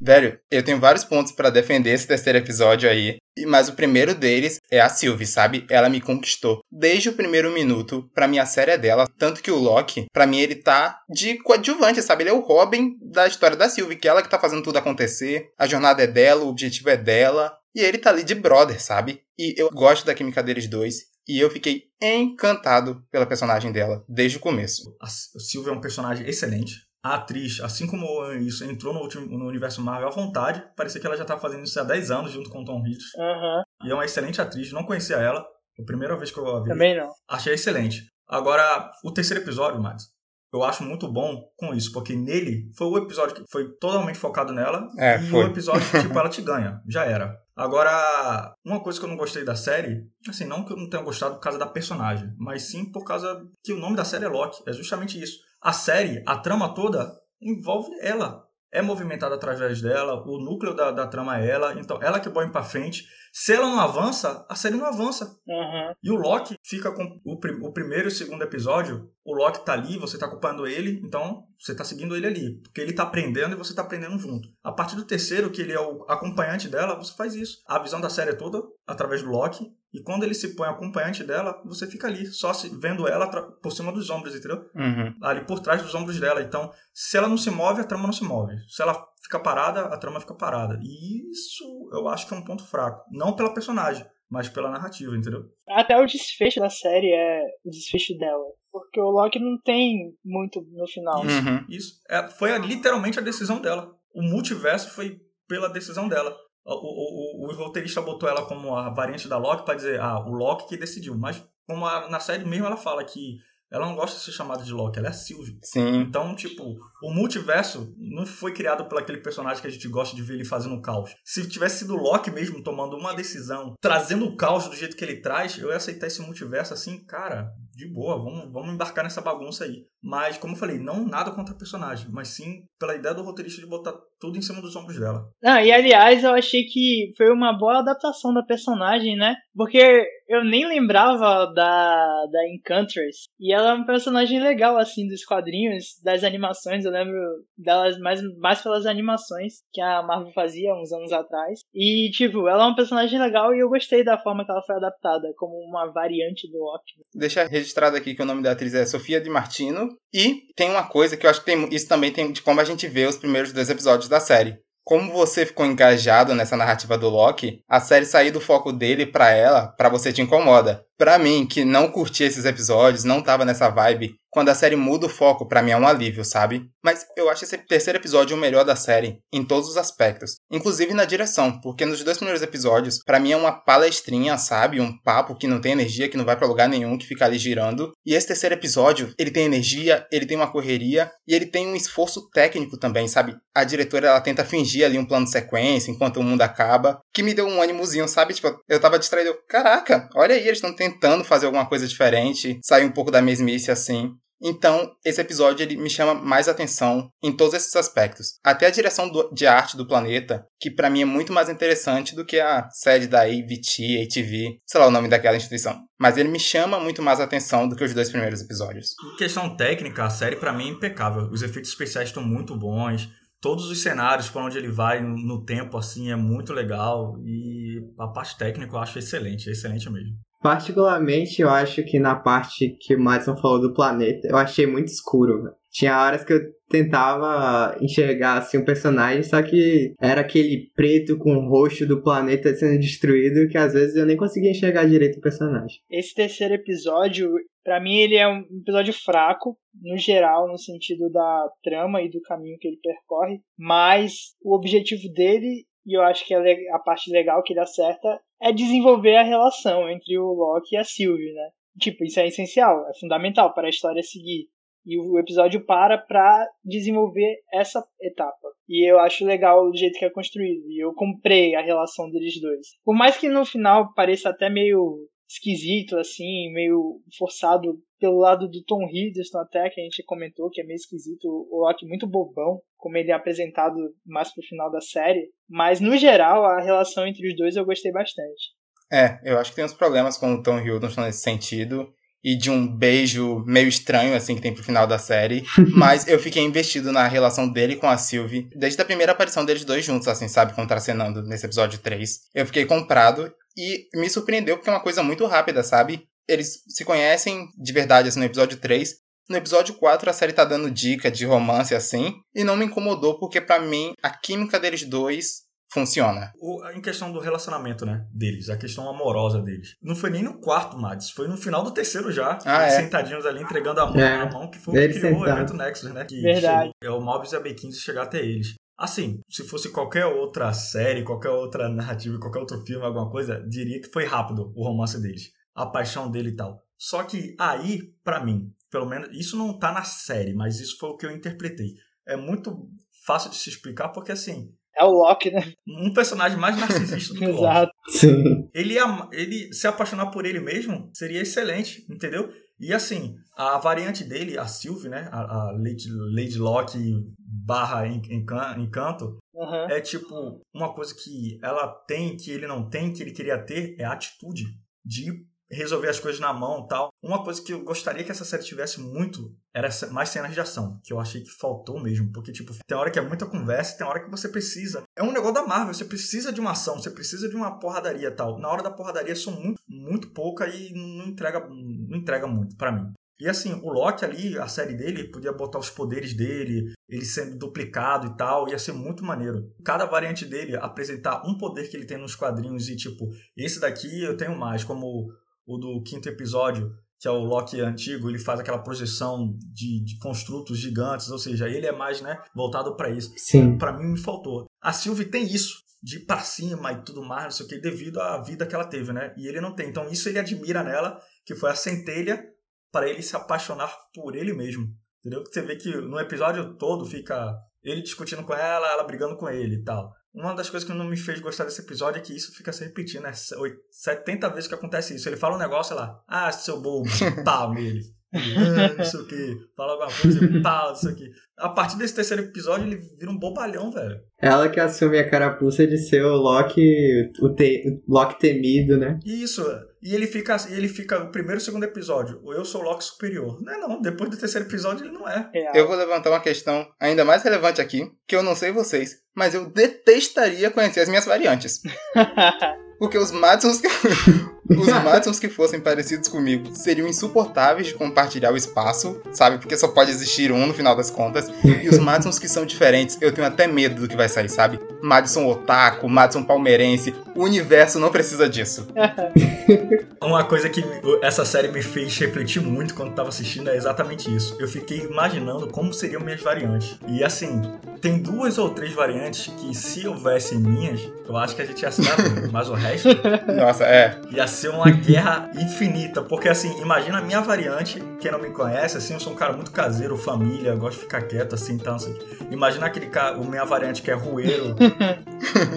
S4: Velho, eu tenho vários pontos para defender esse terceiro episódio aí. Mas o primeiro deles é a Sylvie, sabe? Ela me conquistou. Desde o primeiro minuto, pra mim a série é dela. Tanto que o Loki, pra mim ele tá de coadjuvante, sabe? Ele é o Robin da história da Sylvie, que é ela que tá fazendo tudo acontecer. A jornada é dela, o objetivo é dela. E ele tá ali de brother, sabe? E eu gosto da química deles dois. E eu fiquei encantado pela personagem dela, desde o começo.
S2: A Sylvie é um personagem excelente. A atriz, assim como isso, entrou no, último, no universo Marvel à vontade. Parecia que ela já estava fazendo isso há 10 anos junto com o Tom Hiddleston.
S1: Aham.
S2: E é uma excelente atriz, não conhecia ela. Foi a primeira vez que eu a vi.
S1: Também não.
S2: Achei excelente. Agora, o terceiro episódio, Mads, eu acho muito bom com isso, porque nele foi o episódio que foi totalmente focado nela.
S4: É,
S2: e
S4: foi.
S2: o episódio que, tipo, ela te ganha. Já era. Agora, uma coisa que eu não gostei da série, assim, não que eu não tenha gostado por causa da personagem, mas sim por causa que o nome da série é Loki. É justamente isso. A série, a trama toda, envolve ela. É movimentada através dela, o núcleo da, da trama é ela, então ela que põe pra frente. Se ela não avança, a série não avança.
S1: Aham.
S2: E o Loki fica com o, prim- o primeiro e o segundo episódio. O Loki tá ali, você tá acompanhando ele, então você tá seguindo ele ali. Porque ele tá aprendendo e você tá aprendendo junto. A partir do terceiro, que ele é o acompanhante dela, você faz isso. A visão da série é toda através do Loki. E quando ele se põe acompanhante dela, você fica ali, só se vendo ela por cima dos ombros, entendeu?
S4: Uhum.
S2: Ali por trás dos ombros dela. Então, se ela não se move, a trama não se move. Se ela fica parada, a trama fica parada. E isso eu acho que é um ponto fraco. Não pela personagem, mas pela narrativa, entendeu?
S1: Até o desfecho da série é o desfecho dela. Porque o Loki não tem muito no final.
S2: Isso.
S4: Uhum.
S2: Isso. É, foi a- literalmente a decisão dela. O multiverso foi pela decisão dela. O, o, o, o roteirista botou ela como a variante da Loki pra dizer, ah, o Loki que decidiu. Mas como a- na série mesmo ela fala que ela não gosta de ser chamada de Loki, ela é a Sylvie.
S4: Sim.
S2: Então, tipo, o multiverso não foi criado por aquele personagem que a gente gosta de ver ele fazendo caos. Se tivesse sido Loki mesmo tomando uma decisão, trazendo o caos do jeito que ele traz, eu ia aceitar esse multiverso assim, cara, de boa, vamos, vamos embarcar nessa bagunça aí. Mas, como eu falei, não nada contra a personagem, mas sim pela ideia do roteirista de botar tudo em cima dos ombros dela.
S1: Ah, e aliás, eu achei que foi uma boa adaptação da personagem, né? Porque eu nem lembrava da, da Encantress. E ela é um personagem legal, assim, dos quadrinhos, das animações. Eu lembro delas mais, mais pelas animações que a Marvel fazia uns anos atrás. E, tipo, ela é um personagem legal e eu gostei da forma que ela foi adaptada, como uma variante do Loki.
S4: Deixa registrado aqui que o nome da atriz é Sofia Di Martino. E tem uma coisa que eu acho que tem, isso também tem de como a gente vê os primeiros dois episódios da série. Como você ficou engajado nessa narrativa do Loki, a série sair do foco dele pra ela, pra você te incomoda. Pra mim, que não curti esses episódios, não tava nessa vibe, quando a série muda o foco, pra mim é um alívio, sabe? Mas eu acho esse terceiro episódio o melhor da série, em todos os aspectos. Inclusive na direção, porque nos dois primeiros episódios, pra mim é uma palestrinha, sabe? Um papo que não tem energia, que não vai pra lugar nenhum, que fica ali girando. E esse terceiro episódio, ele tem energia, ele tem uma correria, e ele tem um esforço técnico também, sabe? A diretora, ela tenta fingir ali um plano de sequência, enquanto o mundo acaba, que me deu um ânimozinho, sabe? Tipo, eu tava distraído, caraca, olha aí, eles estão tentando fazer alguma coisa diferente, sair um pouco da mesmice assim. Então, esse episódio ele me chama mais atenção em todos esses aspectos. Até a direção do- de arte do planeta, que pra mim é muito mais interessante do que a série da AVT, ATV, sei lá o nome daquela instituição. Mas ele me chama muito mais atenção do que os dois primeiros episódios.
S2: Em questão técnica, a série pra mim é impecável. Os efeitos especiais estão muito bons. Todos os cenários por onde ele vai no tempo assim é muito legal e a parte técnica eu acho excelente, excelente mesmo.
S3: Particularmente, eu acho que na parte que o Madison falou do planeta, eu achei muito escuro. Tinha horas que eu tentava enxergar assim um personagem, só que era aquele preto com o rosto do planeta sendo destruído que às vezes eu nem conseguia enxergar direito o personagem.
S1: Esse terceiro episódio, pra mim, ele é um episódio fraco, no geral, no sentido da trama e do caminho que ele percorre, mas o objetivo dele, e eu acho que é a parte legal que ele acerta, é desenvolver a relação entre o Loki e a Sylvie, né? Tipo, isso é essencial, é fundamental para a história seguir. E o episódio para pra desenvolver essa etapa. E eu acho legal do jeito que é construído. E eu comprei a relação deles dois. Por mais que no final pareça até meio esquisito, assim, meio forçado pelo lado do Tom Hiddleston até, que a gente comentou, que é meio esquisito, o Loki muito bobão, como ele é apresentado mais pro final da série. Mas, no geral, a relação entre os dois eu gostei bastante.
S4: É, eu acho que tem uns problemas com o Tom Hiddleston nesse sentido. E de um beijo meio estranho, assim, que tem pro final da série. Mas eu fiquei investido na relação dele com a Sylvie. Desde a primeira aparição deles dois juntos, assim, sabe? Contracenando nesse episódio 3. Eu fiquei comprado. E me surpreendeu porque é uma coisa muito rápida, sabe? Eles se conhecem de verdade, assim, no episódio 3. No episódio 4, a série tá dando dica de romance, assim. E não me incomodou porque, pra mim, a química deles dois funciona.
S2: O, em questão do relacionamento, né, deles, a questão amorosa deles. Não foi nem no quarto, Mads, foi no final do terceiro já,
S4: Ah,
S2: eles
S4: é?
S2: sentadinhos ali, entregando a mão
S3: É.
S2: na mão, que foi o que criou o evento Nexus, né, que
S1: Verdade.
S2: chegou- é o Mobius e a B15 chegar até eles. Assim, se fosse qualquer outra série, qualquer outra narrativa, qualquer outro filme, alguma coisa, diria que foi rápido o romance deles. A paixão dele e tal. Só que aí, pra mim, pelo menos, isso não tá na série, mas isso foi o que eu interpretei. É muito fácil de se explicar porque, assim,
S1: É o Loki, né?
S2: um personagem mais narcisista do que o Loki.
S1: Exato.
S3: Sim.
S2: Ele, ama- ele se apaixonar por ele mesmo seria excelente, entendeu? E assim, a variante dele, a Sylvie, né? A, a Lady, Lady Locke barra En- Encan- Encanto,
S1: Aham.
S2: é tipo uma coisa que ela tem, que ele não tem, que ele queria ter, é a atitude de resolver as coisas na mão tal. Uma coisa que eu gostaria que essa série tivesse muito era mais cenas de ação, que eu achei que faltou mesmo, porque tipo, tem hora que é muita conversa, tem hora que você precisa. É um negócio da Marvel, você precisa de uma ação, você precisa de uma porradaria tal. Na hora da porradaria são muito, muito pouca e não entrega, não entrega muito pra mim. E assim, o Loki ali, a série dele, podia botar os poderes dele, ele sendo duplicado e tal, ia ser muito maneiro. Cada variante dele apresentar um poder que ele tem nos quadrinhos e tipo, esse daqui eu tenho mais, como o do quinto episódio, que é o Loki antigo, ele faz aquela projeção de, de construtos gigantes, ou seja, ele é mais, né, voltado pra isso.
S3: Sim.
S2: Pra mim me faltou. A Sylvie tem isso, de ir pra cima e tudo mais, não sei o que, devido à vida que ela teve, né? E ele não tem. Então isso ele admira nela, que foi a centelha para ele se apaixonar por ele mesmo. Entendeu? Você vê que no episódio todo fica ele discutindo com ela, ela brigando com ele e tal. Uma das coisas que não me fez gostar desse episódio é que isso fica se repetindo, né? Oit- 70 vezes que acontece isso. Ele fala um negócio lá, ah, seu bobo, pau nele. Ah, não sei o que, fala alguma coisa, pau, não sei o que. A partir desse terceiro episódio, ele vira um bobalhão, velho.
S3: Ela que assume a carapuça de ser o Loki, o, te, o Loki temido, né?
S2: Isso, e ele fica, e ele fica o primeiro e o segundo episódio, ou eu sou o Loki superior. Não é não, depois do terceiro episódio ele não é.
S1: Real.
S4: Eu vou levantar uma questão ainda mais relevante aqui, que eu não sei vocês, mas eu detestaria conhecer as minhas variantes. Porque os Madsons que, os Madsons que fossem parecidos comigo seriam insuportáveis de compartilhar o espaço, sabe? Porque só pode existir um no final das contas. E os Madsons que são diferentes, eu tenho até medo do que vai sair, sabe? Madison Otaku, Madison Palmeirense, o universo não precisa disso.
S2: Uma coisa que essa série me fez refletir muito quando tava assistindo é exatamente isso. Eu fiquei imaginando como seriam minhas variantes. E assim, tem duas ou três variantes que se houvessem minhas, eu acho que a gente ia bem. Mas o resto
S4: Nossa, é.
S2: ia ser uma guerra infinita. Porque assim, imagina a minha variante, quem não me conhece, assim, eu sou um cara muito caseiro, família, gosto de ficar quieto, assim, então, assim. Imagina aquele cara, o minha variante que é rueiro,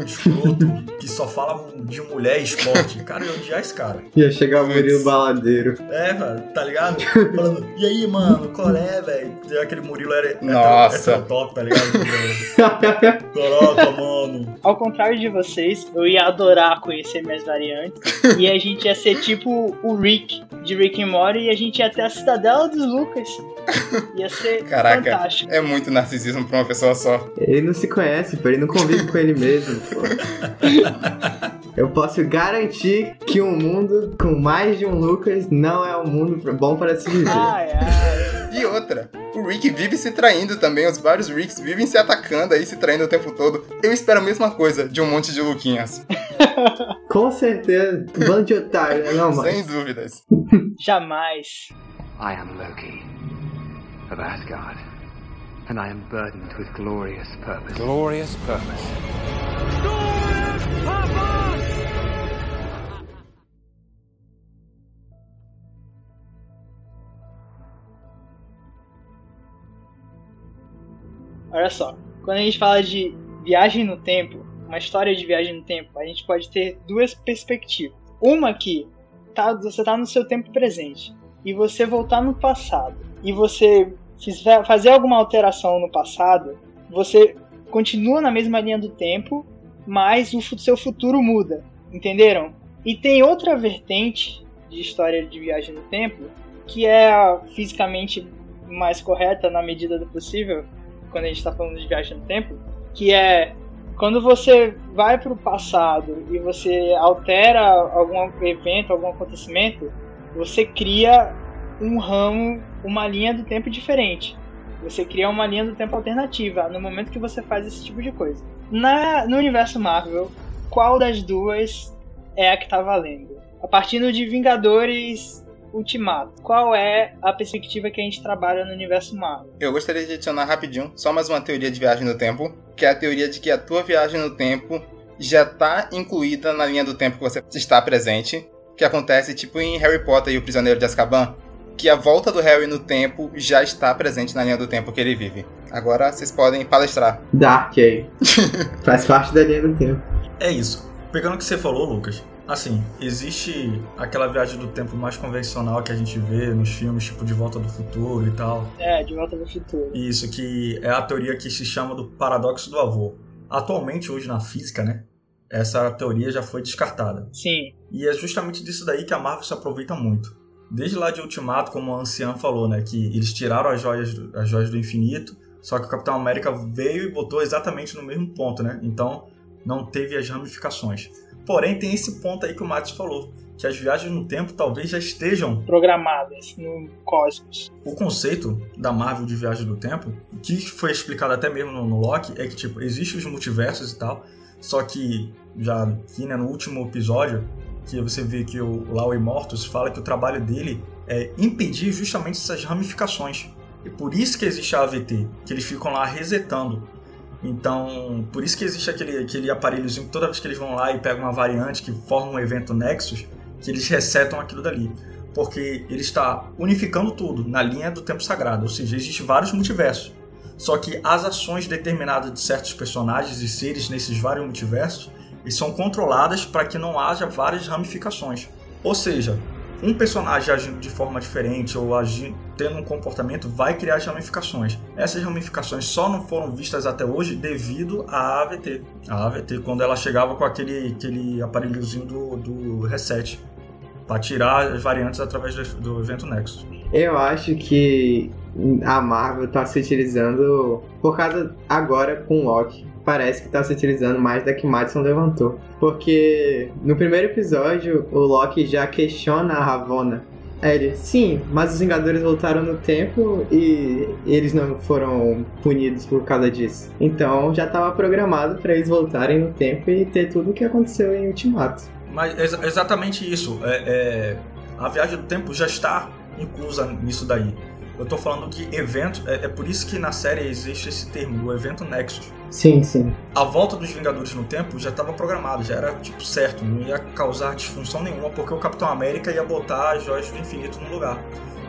S2: escroto, que só fala de mulher e esporte. Cara, eu ia odiar esse cara.
S3: Ia chegar o Murilo Baladeiro.
S2: É, velho, tá ligado? Falando, e aí, mano, qual é, velho? Aquele Murilo era era-
S4: Nossa.
S2: era top, tá ligado? Caraca, mano.
S1: Ao contrário de vocês, eu ia adorar conhecer minhas variantes. e a gente ia ser tipo o Rick de Rick and Morty e a gente ia ter a cidadela dos Lucas. Ia ser
S4: Caraca.
S1: fantástico.
S4: É muito narcisismo pra uma pessoa só.
S3: Ele não se conhece, pô, ele não convive com ele mesmo, pô. Eu posso garantir que um mundo com mais de um Lucas não é um mundo bom para se viver.
S1: Ai, ai.
S4: E outra, o Rick vive se traindo também, os vários Ricks vivem se atacando aí, se traindo o tempo todo. Eu espero a mesma coisa de um monte de Luquinhas,
S3: Com certeza. Bando de otário, né, não,
S4: sem
S3: mano?
S4: dúvidas.
S1: Jamais.
S5: I am Loki of Asgard, and I am burdened with glorious purpose.
S6: Glorious purpose.
S1: Olha só, quando a gente fala de viagem no tempo, uma história de viagem no tempo, a gente pode ter duas perspectivas. Uma que tá, você tá no seu tempo presente e você voltar no passado e você fizer, fazer alguma alteração no passado, você continua na mesma linha do tempo, mas o seu futuro muda, entenderam? E tem outra vertente de história de viagem no tempo que é fisicamente mais correta na medida do possível, quando a gente está falando de viagem no tempo, que é quando você vai para o passado e você altera algum evento, algum acontecimento, você cria um ramo, uma linha do tempo diferente. Você cria uma linha do tempo alternativa no momento que você faz esse tipo de coisa. Na, no universo Marvel, qual das duas é a que tá valendo? A partir de Vingadores Ultimato, qual é a perspectiva que a gente trabalha no universo Marvel?
S4: Eu gostaria de adicionar rapidinho só mais uma teoria de viagem no tempo, que é a teoria de que a tua viagem no tempo já está incluída na linha do tempo que você está presente, que acontece tipo em Harry Potter e o Prisioneiro de Azkaban, que a volta do Harry no tempo já está presente na linha do tempo que ele vive. Agora vocês podem palestrar.
S3: Dark aí. Faz parte da linha do tempo.
S2: É isso. Pegando o que você falou, Lucas, assim, existe aquela viagem do tempo mais convencional que a gente vê nos filmes, tipo De Volta do Futuro e tal.
S1: É, De Volta do Futuro.
S2: Isso, que é a teoria que se chama do paradoxo do avô. Atualmente, hoje na física, né? Essa teoria já foi descartada.
S1: Sim.
S2: E é justamente disso daí que a Marvel se aproveita muito. Desde lá de Ultimato, como a Anciã falou, né? Que eles tiraram as joias, as joias do infinito, só que o Capitão América veio e botou exatamente no mesmo ponto, né? Então não teve as ramificações. Porém, tem esse ponto aí que o Matos falou, que as viagens no tempo talvez já estejam
S1: programadas no cosmos.
S2: O conceito da Marvel de viagem do tempo, que foi explicado até mesmo no, no Loki, é que tipo, existem os multiversos e tal, só que já aqui né, no último episódio, que você vê que o Lau Immortus fala que o trabalho dele é impedir justamente essas ramificações. E por isso que existe a AVT, que eles ficam lá resetando. Então, por isso que existe aquele, aquele aparelhozinho que toda vez que eles vão lá e pegam uma variante que forma um evento Nexus, que eles resetam aquilo dali. Porque ele está unificando tudo na linha do tempo sagrado, ou seja, existem vários multiversos. Só que as ações determinadas de certos personagens e seres nesses vários multiversos e são controladas para que não haja várias ramificações. Ou seja, um personagem agindo de forma diferente ou agindo, tendo um comportamento vai criar as ramificações. Essas ramificações só não foram vistas até hoje devido à AVT. A AVT, quando ela chegava com aquele, aquele aparelhozinho do, do reset para tirar as variantes através do, do evento Nexus.
S3: Eu acho que a Marvel está se utilizando por causa agora com Loki parece que está se utilizando mais da que Madison levantou. Porque no primeiro episódio, o Loki já questiona a Ravonna. Ele, sim, mas os Vingadores voltaram no tempo e eles não foram punidos por causa disso. Então já estava programado para eles voltarem no tempo e ter tudo o que aconteceu em Ultimato.
S2: Mas é exatamente isso. É, é, a viagem do tempo já está inclusa nisso daí. Eu tô falando que evento. É, é, por isso que na série existe esse termo, o evento Nexus.
S3: Sim, sim.
S2: A volta dos Vingadores no tempo já estava programado, já era tipo certo, não ia causar disfunção nenhuma, porque o Capitão América ia botar as joias do infinito no lugar.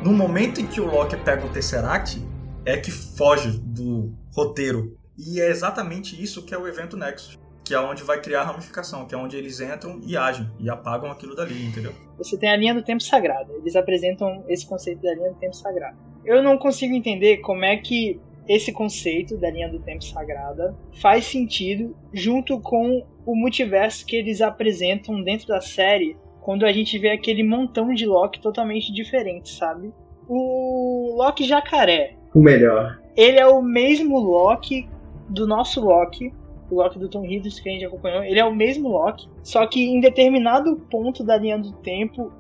S2: No momento em que o Loki pega o Tesseract, é que foge do roteiro. E é exatamente isso que é o evento Nexus que é onde vai criar a ramificação, que é onde eles entram e agem e apagam aquilo dali, entendeu?
S1: Você tem a linha do tempo sagrado. Eles apresentam esse conceito da linha do tempo sagrado. Eu não consigo entender como é que esse conceito da linha do tempo sagrada faz sentido junto com o multiverso que eles apresentam dentro da série, quando a gente vê aquele montão de Loki totalmente diferente, sabe? O Loki jacaré.
S3: O melhor.
S1: Ele é o mesmo Loki do nosso Loki, o Loki do Tom Hiddleston que a gente acompanhou, ele é o mesmo Loki, só que em determinado ponto da linha do tempo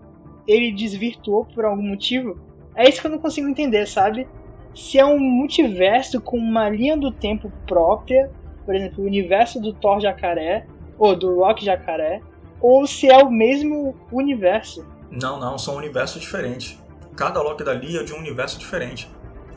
S1: ele desvirtuou por algum motivo. É isso que eu não consigo entender, sabe? Se é um multiverso com uma linha do tempo própria, por exemplo, o universo do Thor Jacaré, ou do Loki Jacaré, ou se é o mesmo universo.
S2: Não, não, são universos diferentes. Cada Loki dali é de um universo diferente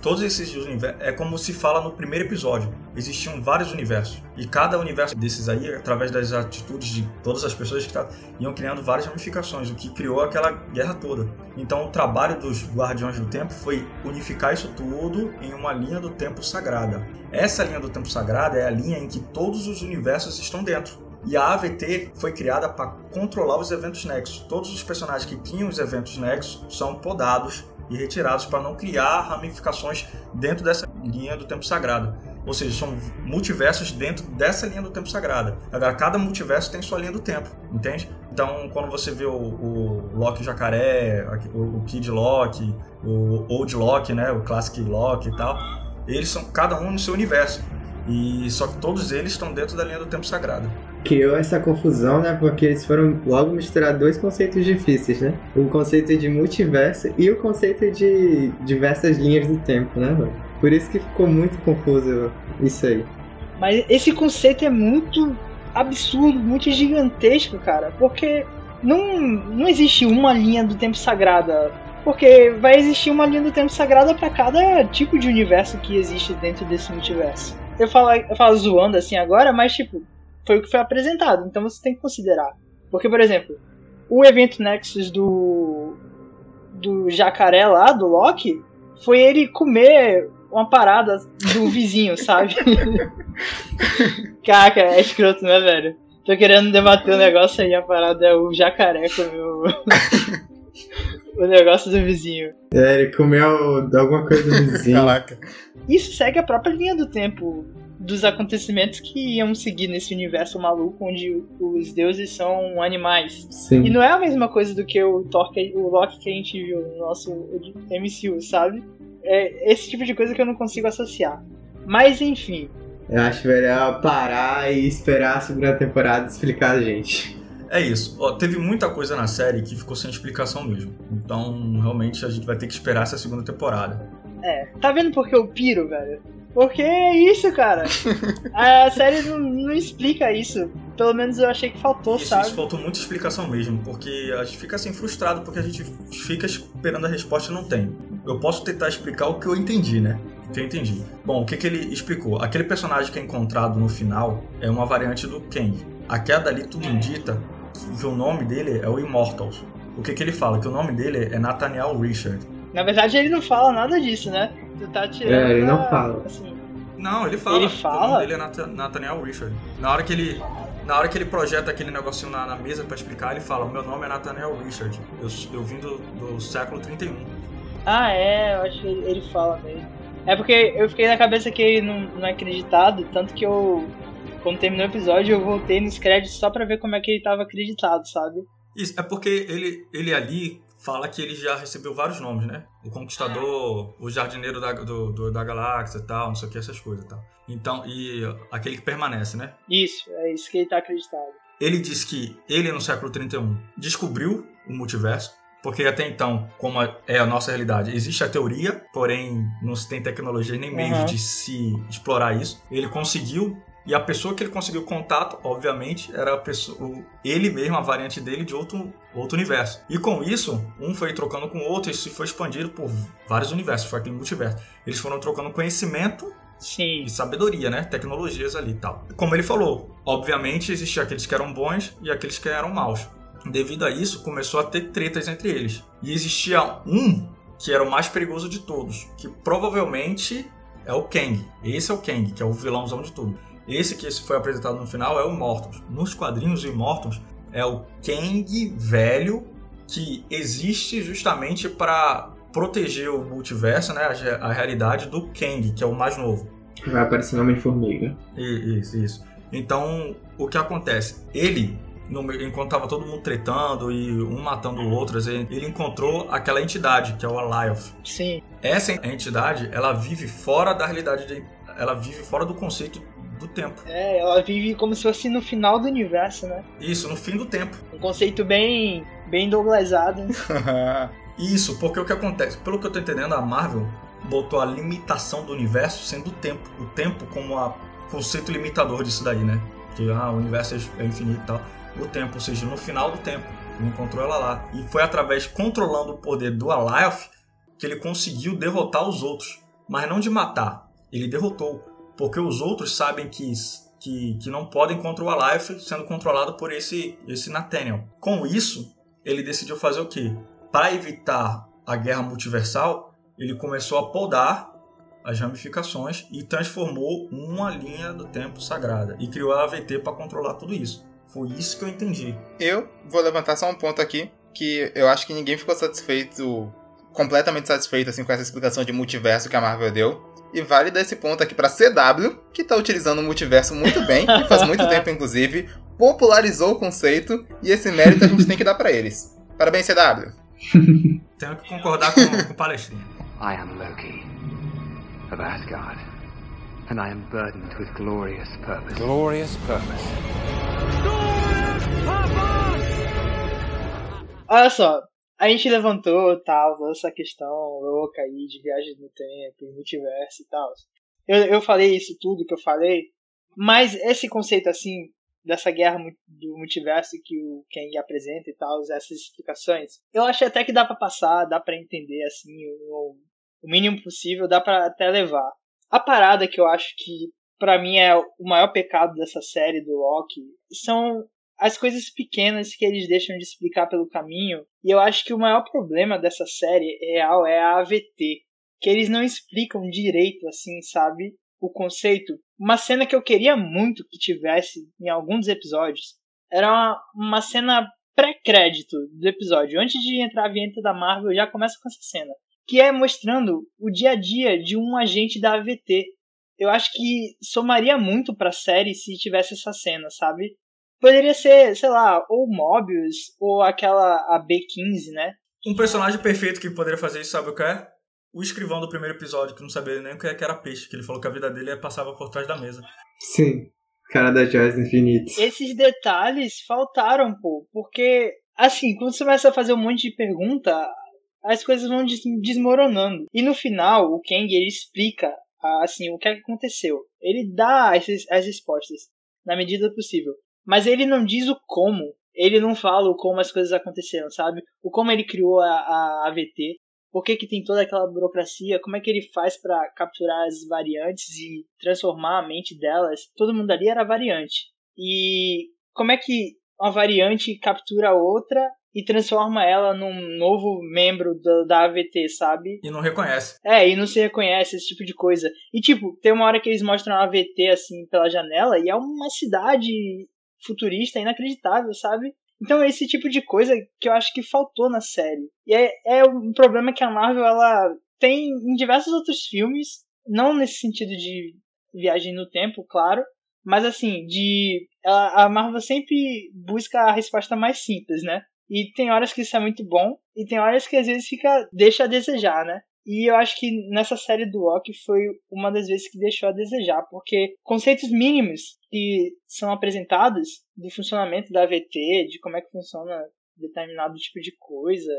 S2: todos esses universos. É como se fala no primeiro episódio. Existiam vários universos. E cada universo desses aí, através das atitudes de todas as pessoas que tá, iam criando várias ramificações, o que criou aquela guerra toda. Então o trabalho dos Guardiões do Tempo foi unificar isso tudo em uma linha do tempo sagrada. Essa linha do tempo sagrada é a linha em que todos os universos estão dentro. E a AVT foi criada para controlar os eventos Nexus. Todos os personagens que tinham os eventos Nexus são podados e retirados para não criar ramificações dentro dessa linha do tempo sagrado. Ou seja, são multiversos dentro dessa linha do tempo sagrada. Agora, cada multiverso tem sua linha do tempo, entende? Então, quando você vê o, o Loki Jacaré, o, Kid Loki, o Old Loki, né, o Classic Loki e tal, eles são cada um no seu universo. E só que todos eles estão dentro da linha do tempo sagrado
S3: criou essa confusão, né? Porque eles foram logo misturar dois conceitos difíceis, né? O conceito de multiverso e o conceito de diversas linhas do tempo, né? Por isso que ficou muito confuso isso aí.
S1: Mas esse conceito é muito absurdo, muito gigantesco, cara. Porque não, não existe uma linha do tempo sagrada. Porque vai existir uma linha do tempo sagrada para cada tipo de universo que existe dentro desse multiverso. Eu falo, eu falo zoando assim agora, mas tipo, foi o que foi apresentado, então você tem que considerar. Porque, por exemplo, o evento Nexus do. do jacaré lá, do Loki, foi ele comer uma parada do vizinho, sabe? Caraca, é escroto, né, velho? Tô querendo debater o um negócio aí, a parada é o jacaré comeu o negócio do vizinho.
S3: É, ele comeu alguma coisa do vizinho.
S4: Caraca.
S1: Isso segue a própria linha do tempo dos acontecimentos que iam seguir nesse universo maluco onde os deuses são animais.
S3: Sim.
S1: E não é a mesma coisa do que o, Thor, que- o Loki que a gente viu no nosso MCU, sabe? É esse tipo de coisa que eu não consigo associar. Mas enfim,
S3: Eu acho melhor parar e esperar a segunda temporada explicar a gente.
S2: É isso. Ó, teve muita coisa na série que ficou sem explicação mesmo. Então, realmente, a gente vai ter que esperar essa segunda temporada.
S1: é. Tá vendo por que eu piro, velho? Porque é isso, cara. A série não, não explica isso. Pelo menos eu achei que faltou,
S2: Isso,
S1: sabe?
S2: isso faltou muita explicação mesmo, porque a gente fica assim frustrado porque a gente fica esperando a resposta e não tem. Eu posso tentar explicar o que eu entendi, né? O que eu entendi. Bom, o que, que ele explicou? Aquele personagem que é encontrado no final é uma variante do Kang. A queda ali tudo indica que o nome dele é o Immortals. O que, que ele fala? Que o nome dele é Nathaniel Richard.
S1: Na verdade, ele não fala nada disso, né? Tu tá tirando.
S3: É, ele não fala.
S1: Assim,
S2: Não, ele fala.
S1: Ele
S2: O
S1: fala?
S2: nome dele é Nathan- Nathaniel Richard. Na hora que ele. Na hora que ele projeta aquele negocinho na, na mesa pra explicar, ele fala: Meu nome é Nathaniel Richard. Eu, eu vim do, do século 31.
S1: Ah, é, eu acho que ele ele fala mesmo. É porque eu fiquei na cabeça que ele não, não é acreditado, tanto que eu, quando terminou o episódio, eu voltei nos créditos só pra ver como é que ele tava acreditado, sabe?
S2: Isso, é porque ele, ele ali fala que ele já recebeu vários nomes, né? O Conquistador, o Jardineiro da, do, do- da Galáxia e tal, não sei o que, essas coisas e tal. Então, e aquele que permanece, né?
S1: Isso, é isso que ele tá acreditado.
S2: Ele diz que ele, no século 31, descobriu o multiverso, porque até então, como é a nossa realidade, existe a teoria, porém não se tem tecnologia nem meios
S1: Uhum.
S2: de se explorar isso. Ele conseguiu, e a pessoa que ele conseguiu contato, obviamente, era a pessoa, ele mesmo, a variante dele de outro, outro universo. E com isso, um foi trocando com o outro, e isso foi expandido por vários universos, foi aquele multiverso. Eles foram trocando conhecimento
S1: Sim,
S2: e sabedoria, né? Tecnologias ali e tal. Como ele falou, obviamente existiam aqueles que eram bons e aqueles que eram maus. Devido a isso, começou a ter tretas entre eles. E existia um que era o mais perigoso de todos, que provavelmente é o Kang. Esse é o Kang, que é o vilãozão de tudo. Esse que foi apresentado no final é o Immortals. Nos quadrinhos, o Immortals é o Kang velho que existe justamente para proteger o multiverso, né, a, a realidade do Kang, que é o mais novo.
S3: Vai aparecer Homem-Formiga.
S2: I- Isso, isso. Então, o que acontece? Ele, no meio- enquanto tava todo mundo tretando e um matando o outro, ele ele encontrou aquela entidade, que é o Alioth.
S1: sim.
S2: Essa entidade, ela vive fora da realidade, de- ela vive fora do conceito do tempo.
S1: É, ela vive como se fosse no final do universo, né?
S2: Isso, no fim do tempo.
S1: Um conceito bem, bem douglasado.
S2: Isso, porque o que acontece? Pelo que eu tô entendendo, a Marvel botou a limitação do universo sendo o tempo. O tempo como a conceito limitador disso daí, né? Que ah, o universo é infinito e tal. O tempo, ou seja, no final do tempo. Ele encontrou ela lá. E foi através, controlando o poder do Alioth, que ele conseguiu derrotar os outros. Mas não de matar. Ele derrotou. Porque os outros sabem que, que, que não podem contra o sendo controlado por esse, esse Nathaniel. Com isso, ele decidiu fazer o quê? Para evitar a guerra multiversal, ele começou a podar as ramificações e transformou uma linha do tempo sagrada e criou a AVT para controlar tudo isso. Foi isso que eu entendi.
S4: Eu vou levantar só um ponto aqui, que eu acho que ninguém ficou satisfeito, completamente satisfeito assim com essa explicação de multiverso que a Marvel deu. E vale dar esse ponto aqui pra CW, que tá utilizando o multiverso muito bem, e faz muito tempo inclusive, popularizou o conceito e esse mérito a gente tem que dar pra eles. Parabéns, CW.
S2: Tenho que concordar com, com o Palestrinha.
S5: I am Loki of Asgard, and I am burdened with glorious purpose.
S6: Glorious purpose.
S1: Olha só, a gente levantou tal, essa questão louca aí de viagem no tempo, multiverso e tal. Eu, eu falei isso tudo que eu falei, mas esse conceito assim dessa guerra do multiverso que o Kang apresenta e tal, essas explicações, eu acho até que dá para passar, dá para entender assim o, o mínimo possível, dá para até levar. A parada que eu acho que para mim é o maior pecado dessa série do Loki são as coisas pequenas que eles deixam de explicar pelo caminho. E eu acho que o maior problema dessa série real é a AVT, que eles não explicam direito assim, sabe? O conceito. Uma cena que eu queria muito que tivesse em alguns episódios era uma, uma cena pré-crédito do episódio. Antes de entrar a vinheta da Marvel, já começa com essa cena. Que é mostrando o dia a dia de um agente da AVT. Eu acho que somaria muito pra série se tivesse essa cena, sabe? Poderia ser, sei lá, ou Mobius, ou aquela a B15, né?
S2: Um personagem perfeito que poderia fazer isso, sabe o que é? O escrivão do primeiro episódio, que não sabia nem o que era peixe, que ele falou que a vida dele é passava por trás da mesa.
S3: Sim, cara da Joyce Infinite.
S1: Esses detalhes faltaram, pô, porque, assim, quando você começa a fazer um monte de pergunta, as coisas vão desmoronando. E no final, o Kang, ele explica, assim, o que aconteceu. Ele dá as, as respostas, na medida possível. Mas ele não diz o como. Ele não fala o como as coisas aconteceram, sabe? O como ele criou a, a AVT. Por que, que tem toda aquela burocracia? Como é que ele faz para capturar as variantes e transformar a mente delas? Todo mundo ali era variante. E como é que uma variante captura outra e transforma ela num novo membro da, da AVT, sabe?
S2: E não reconhece.
S1: É, e não se reconhece esse tipo de coisa. E tipo, tem uma hora que eles mostram a AVT assim pela janela e é uma cidade futurista inacreditável, sabe? Então é esse tipo de coisa que eu acho que faltou na série. E é, é um problema que a Marvel ela tem em diversos outros filmes, não nesse sentido de viagem no tempo, claro, mas assim, de ela, a Marvel sempre busca a resposta mais simples, né? E tem horas que isso é muito bom e tem horas que às vezes fica deixa a desejar, né? E eu acho que nessa série do Loki foi uma das vezes que deixou a desejar, porque conceitos mínimos que são apresentados do funcionamento da AVT, de como é que funciona determinado tipo de coisa,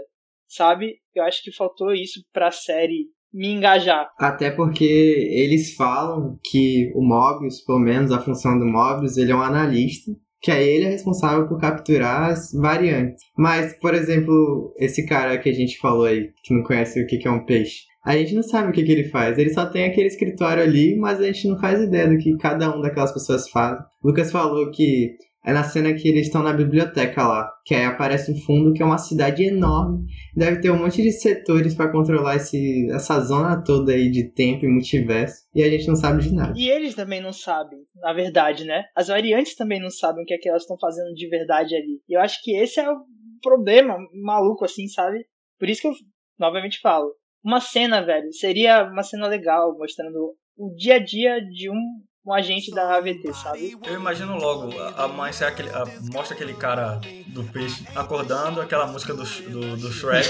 S1: sabe? Eu acho que faltou isso pra série me engajar.
S3: Até porque eles falam que o Mobius, pelo menos a função do Mobius, ele é um analista que aí ele é responsável por capturar as variantes. Mas, por exemplo, esse cara que a gente falou aí, que não conhece o que é um peixe, a gente não sabe o que, que ele faz. Ele só tem aquele escritório ali, mas a gente não faz ideia do que cada um daquelas pessoas faz. Lucas falou que é na cena que eles estão na biblioteca lá, que aí aparece um fundo que é uma cidade enorme. Deve ter um monte de setores para controlar esse, essa zona toda aí de tempo e multiverso. E a gente não sabe de nada.
S1: E eles também não sabem, na verdade, né? As variantes também não sabem o que é que elas estão fazendo de verdade ali. E eu acho que esse é o problema maluco, assim, sabe? Por isso que eu novamente falo. Uma cena, velho, seria uma cena legal, mostrando o dia a dia de um um agente da AVT, sabe?
S2: Eu imagino logo, a, mãe ser aquele, a, mostra aquele cara do peixe acordando, aquela música do, do, do Shrek,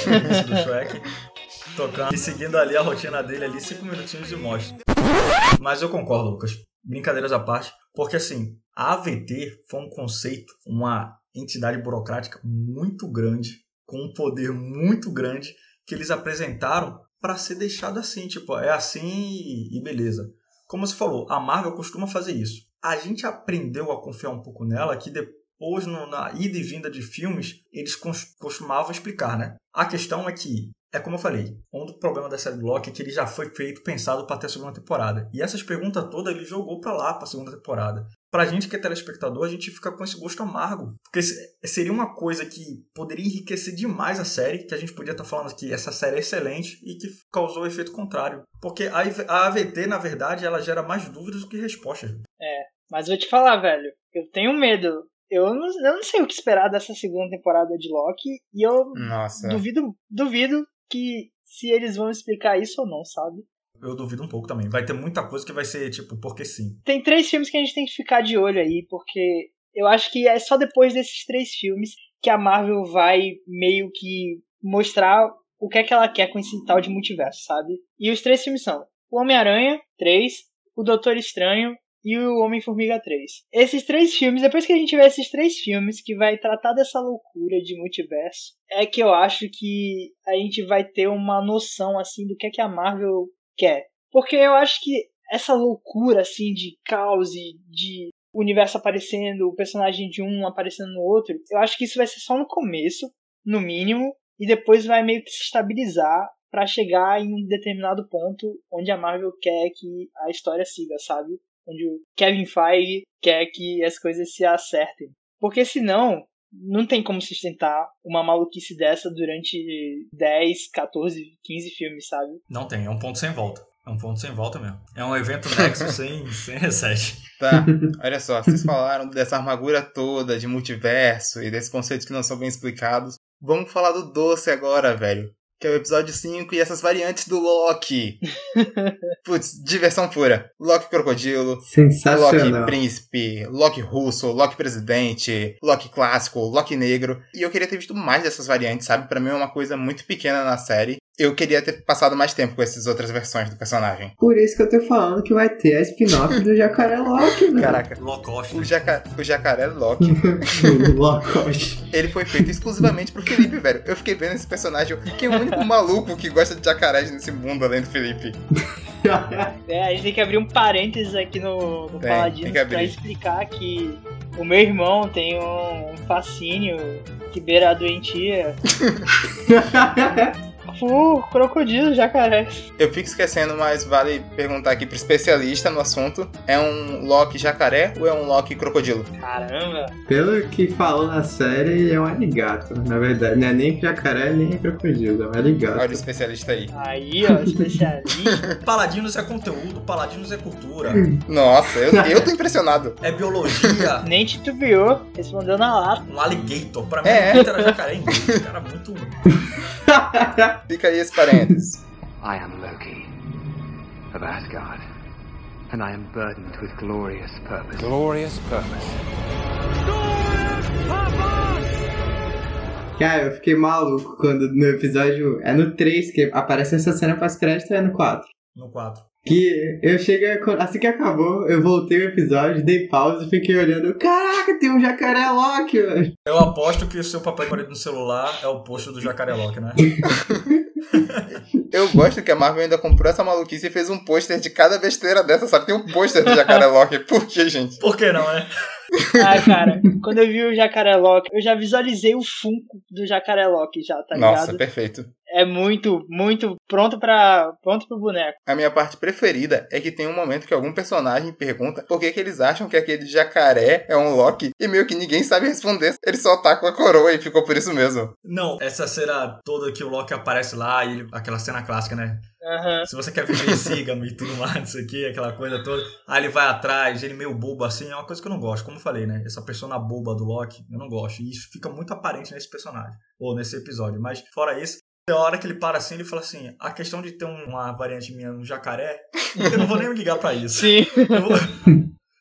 S2: do Shrek, tocando e seguindo ali a rotina dele ali, cinco minutinhos de mostra. Mas eu concordo, Lucas. Brincadeiras à parte, porque assim, a AVT foi um conceito, uma entidade burocrática muito grande, com um poder muito grande, que eles apresentaram para ser deixado assim, tipo, é assim e beleza. Como você falou, a Marvel costuma fazer isso. A gente aprendeu a confiar um pouco nela que depois, no, na ida e vinda de filmes, eles costumavam explicar, né? A questão é que, é como eu falei, um dos problemas da série Loki é que ele já foi feito, pensado para ter a segunda temporada. E essas perguntas todas ele jogou para lá, para a segunda temporada pra gente que é telespectador, a gente fica com esse gosto amargo. Porque seria uma coisa que poderia enriquecer demais a série, que a gente podia estar tá falando que essa série é excelente e que causou o efeito contrário. Porque a AVT, na verdade, ela gera mais dúvidas do que respostas.
S1: É, mas vou te falar, velho, eu tenho medo. Eu não, eu não sei o que esperar dessa segunda temporada de Loki e eu
S4: Nossa.
S1: duvido, duvido que se eles vão explicar isso ou não, sabe?
S2: Eu duvido um pouco também. Vai ter muita coisa que vai ser, tipo, porque sim.
S1: Tem três filmes que a gente tem que ficar de olho aí, porque eu acho que é só depois desses três filmes que a Marvel vai meio que mostrar o que é que ela quer com esse tal de multiverso, sabe? E os três filmes são o Homem-Aranha, 3, o Doutor Estranho e o Homem-Formiga 3. Esses três filmes, depois que a gente tiver esses três filmes que vai tratar dessa loucura de multiverso, é que eu acho que a gente vai ter uma noção assim do que é que a Marvel quer. Porque eu acho que essa loucura assim de caos e de universo aparecendo, o personagem de um aparecendo no outro, eu acho que isso vai ser só no começo, no mínimo, e depois vai meio que se estabilizar para chegar em um determinado ponto onde a Marvel quer que a história siga, sabe? Onde o Kevin Feige quer que as coisas se acertem. Porque senão, não tem como sustentar uma maluquice dessa durante 10, 14, 15 filmes, sabe?
S2: Não tem, é um ponto sem volta. É um ponto sem volta mesmo. É um evento Nexus sem, sem reset.
S4: Tá, olha só, vocês falaram dessa armadura toda de multiverso e desses conceitos que não são bem explicados. Vamos falar do doce agora, velho. Que é o episódio 5 e essas variantes do Loki. Putz, diversão pura. Loki crocodilo,
S3: Sensacional.
S4: Loki príncipe, Loki russo, Loki presidente, Loki clássico, Loki negro. E eu queria ter visto mais dessas variantes, sabe? Pra mim é uma coisa muito pequena na série. Eu queria ter passado mais tempo com essas outras versões do personagem.
S3: Por isso que eu tô falando que vai ter a spin-off do Jacaré Loki, né?
S4: Caraca,
S2: Locoste.
S4: o, jaca... o jacaré Loki,
S3: Locote.
S4: ele foi feito exclusivamente pro Felipe, velho. Eu fiquei vendo esse personagem, que é o único maluco que gosta de jacarés nesse mundo além do Felipe.
S1: É, a gente tem que abrir um parênteses aqui no, no
S4: Tem, abrir.
S1: pra explicar que o meu irmão tem um fascínio que beira a doentia por crocodilo, jacaré.
S4: Eu fico esquecendo, mas vale perguntar aqui pro especialista no assunto. É um Loki jacaré ou é um Loki crocodilo?
S1: Caramba.
S3: Pelo que falou na série, ele é um aligato, na verdade. Não é nem jacaré, nem crocodilo, é um aligato.
S4: Olha o especialista aí.
S1: Aí, ó, especialista.
S2: Paladinos é conteúdo, Paladinos é cultura,
S4: Nossa, eu, eu tô impressionado.
S2: é biologia.
S1: Nem titubeou, respondeu na lata.
S2: Um alligator. Pra mim,
S4: É.
S2: é. era jacaré inglês. Cara, muito.
S4: Fica aí esse parênteses.
S5: I am Loki of Asgard, and I am burdened with glorious purpose.
S6: Glorious purpose.
S3: Cara, eu fiquei maluco quando no episódio. É no 3 que aparece essa cena pós-crédito ou é no 4?
S2: No 4.
S3: Que eu cheguei. a- Assim que acabou, eu voltei o episódio, dei pausa e fiquei olhando. Caraca, tem um jacaré Loki, velho.
S2: Eu aposto que o seu papel escolhido no celular é o post do jacaré Loki, né?
S4: Eu gosto que a Marvel ainda comprou essa maluquice e fez um pôster de cada besteira dessa, sabe? Tem um pôster do jacaré Loki. Por que, gente?
S2: Por que não, né?
S1: Ah, cara, quando eu vi o Jacaré Loki, eu já visualizei o Funko do Jacaré Loki já, tá
S4: Nossa,
S1: ligado?
S4: perfeito.
S1: É muito, muito pronto para pronto pro boneco.
S4: A minha parte preferida é que tem um momento que algum personagem pergunta por que, que eles acham que aquele jacaré é um Loki e meio que ninguém sabe responder. Ele só tá com a coroa e ficou por isso mesmo.
S2: Não, essa cena toda que o Loki aparece lá, e ele- aquela cena clássica, né?
S1: Aham.
S2: Se você quer viver, siga-me e tudo mais, isso aqui, aquela coisa toda. Aí ele vai atrás, ele meio bobo assim, é uma coisa que eu não gosto. Como eu falei, né? Essa persona boba do Loki, eu não gosto. E isso fica muito aparente nesse personagem, ou nesse episódio. Mas fora isso, tem hora que ele para assim, ele fala assim: a questão de ter um- uma variante minha no jacaré, eu não vou nem ligar pra isso.
S1: Sim.
S2: Eu, vou,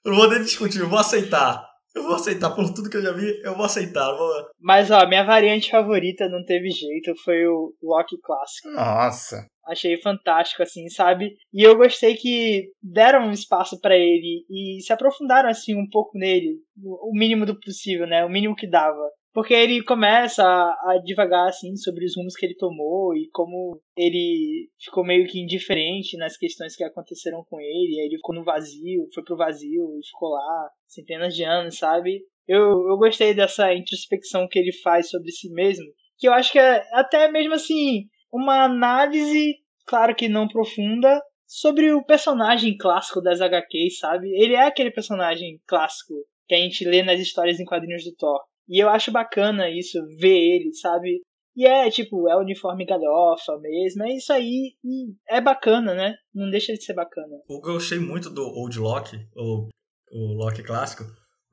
S2: eu não vou nem discutir, eu vou aceitar. Eu vou aceitar, por tudo que eu já vi, eu vou aceitar. vou-
S1: Mas ó, minha variante favorita não teve jeito, foi o Loki clássico.
S4: Nossa.
S1: Achei fantástico, assim, sabe? E eu gostei que deram um espaço pra ele e se aprofundaram, assim, um pouco nele. O o mínimo do possível, né? O mínimo que dava. Porque ele começa a, a divagar, assim, sobre os rumos que ele tomou e como ele ficou meio que indiferente nas questões que aconteceram com ele. Aí ele ficou no vazio, foi pro vazio e ficou lá centenas de anos, sabe? Eu, eu gostei dessa introspecção que ele faz sobre si mesmo. Que eu acho que é até mesmo assim, uma análise, claro que não profunda, sobre o personagem clássico das HQs, sabe? Ele é aquele personagem clássico que a gente lê nas histórias em quadrinhos do Thor. E eu acho bacana isso, ver ele, sabe? E é, tipo, é o uniforme galhofa mesmo, é isso aí, e é bacana, né? Não deixa de ser bacana.
S2: O que eu gostei muito do Old Loki, o, o Loki clássico,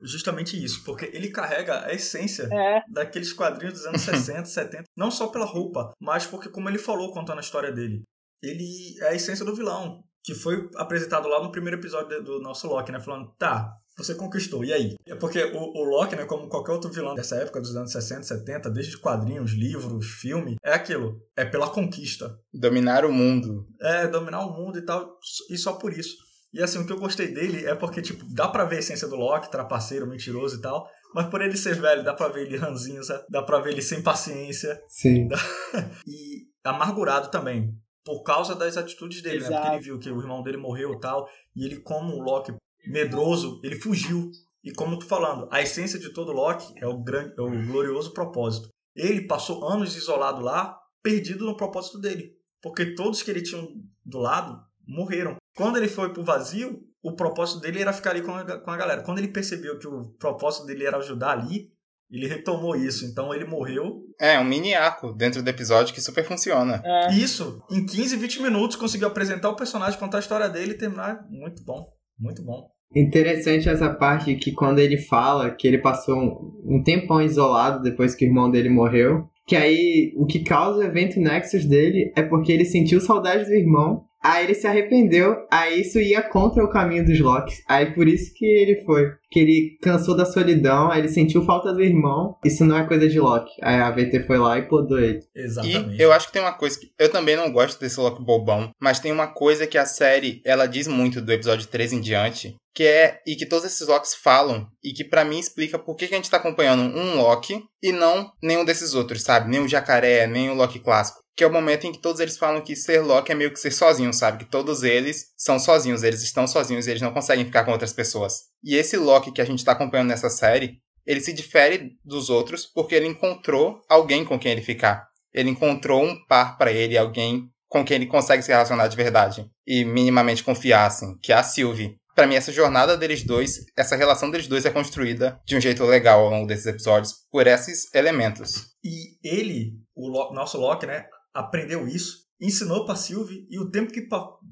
S2: justamente isso, porque ele carrega a essência
S1: É,
S2: daqueles quadrinhos dos anos 60, 70, não só pela roupa, mas porque, como ele falou contando a história dele, ele é a essência do vilão, que foi apresentado lá no primeiro episódio do nosso Loki, né? Falando, tá, você conquistou, e aí? É porque o, o Loki, né, como qualquer outro vilão dessa época, dos anos 60, 70, desde quadrinhos, livros, filme, é aquilo, é pela conquista.
S4: Dominar o mundo.
S2: É, dominar o mundo e tal, e só por isso. E assim, o que eu gostei dele é porque, tipo, dá pra ver a essência do Loki, trapaceiro, mentiroso e tal. Mas por ele ser velho, dá pra ver ele ranzinho, sabe? Dá pra ver ele sem paciência.
S3: Sim.
S2: e amargurado também. Por causa das atitudes dele, né? Porque
S1: Exato.
S2: ele viu que o irmão dele morreu e tal. E ele, como um Loki medroso, ele fugiu. E como eu tô falando, a essência de todo Loki é o, grande, é o glorioso propósito. Ele passou anos isolado lá, perdido no propósito dele. Porque todos que ele tinha do lado morreram. Quando ele foi pro vazio, o propósito dele era ficar ali com a, com a galera. Quando ele percebeu que o propósito dele era ajudar ali, ele retomou isso. Então ele morreu.
S4: É, um mini arco dentro do episódio que super funciona.
S1: É,
S2: Isso, em 15, 20 minutos, conseguiu apresentar o personagem, contar a história dele e terminar. Muito bom. Muito bom.
S3: Interessante essa parte que quando ele fala que ele passou um, um tempão isolado depois que o irmão dele morreu, que aí o que causa o evento Nexus dele é porque ele sentiu saudade do irmão, aí ele se arrependeu, aí isso ia contra o caminho dos Locks, aí por isso que ele foi, que ele cansou da solidão, aí ele sentiu falta do irmão, isso não é coisa de Loki, aí a VT foi lá e podou ele.
S2: Exatamente.
S4: E eu acho que tem uma coisa que. Eu também não gosto desse Loki bobão, mas tem uma coisa que a série ela diz muito do episódio 3 em diante, que é. E que todos esses Locks falam, e que pra mim explica por que, que a gente tá acompanhando um Loki e não nenhum desses outros, sabe? Nem o jacaré, nem o Loki clássico. Que é o momento em que todos eles falam que ser Loki é meio que ser sozinho, sabe? Que todos eles são sozinhos, eles estão sozinhos, eles não conseguem ficar com outras pessoas. E esse Loki que a gente tá acompanhando nessa série, ele se difere dos outros porque ele encontrou alguém com quem ele ficar. Ele encontrou um par pra ele, alguém com quem ele consegue se relacionar de verdade e minimamente confiar, assim, que é a Sylvie. Pra mim, essa jornada deles dois, essa relação deles dois é construída de um jeito legal ao longo desses episódios por esses elementos.
S2: E ele, o nosso Loki, né, aprendeu isso, ensinou pra Sylvie e o tempo que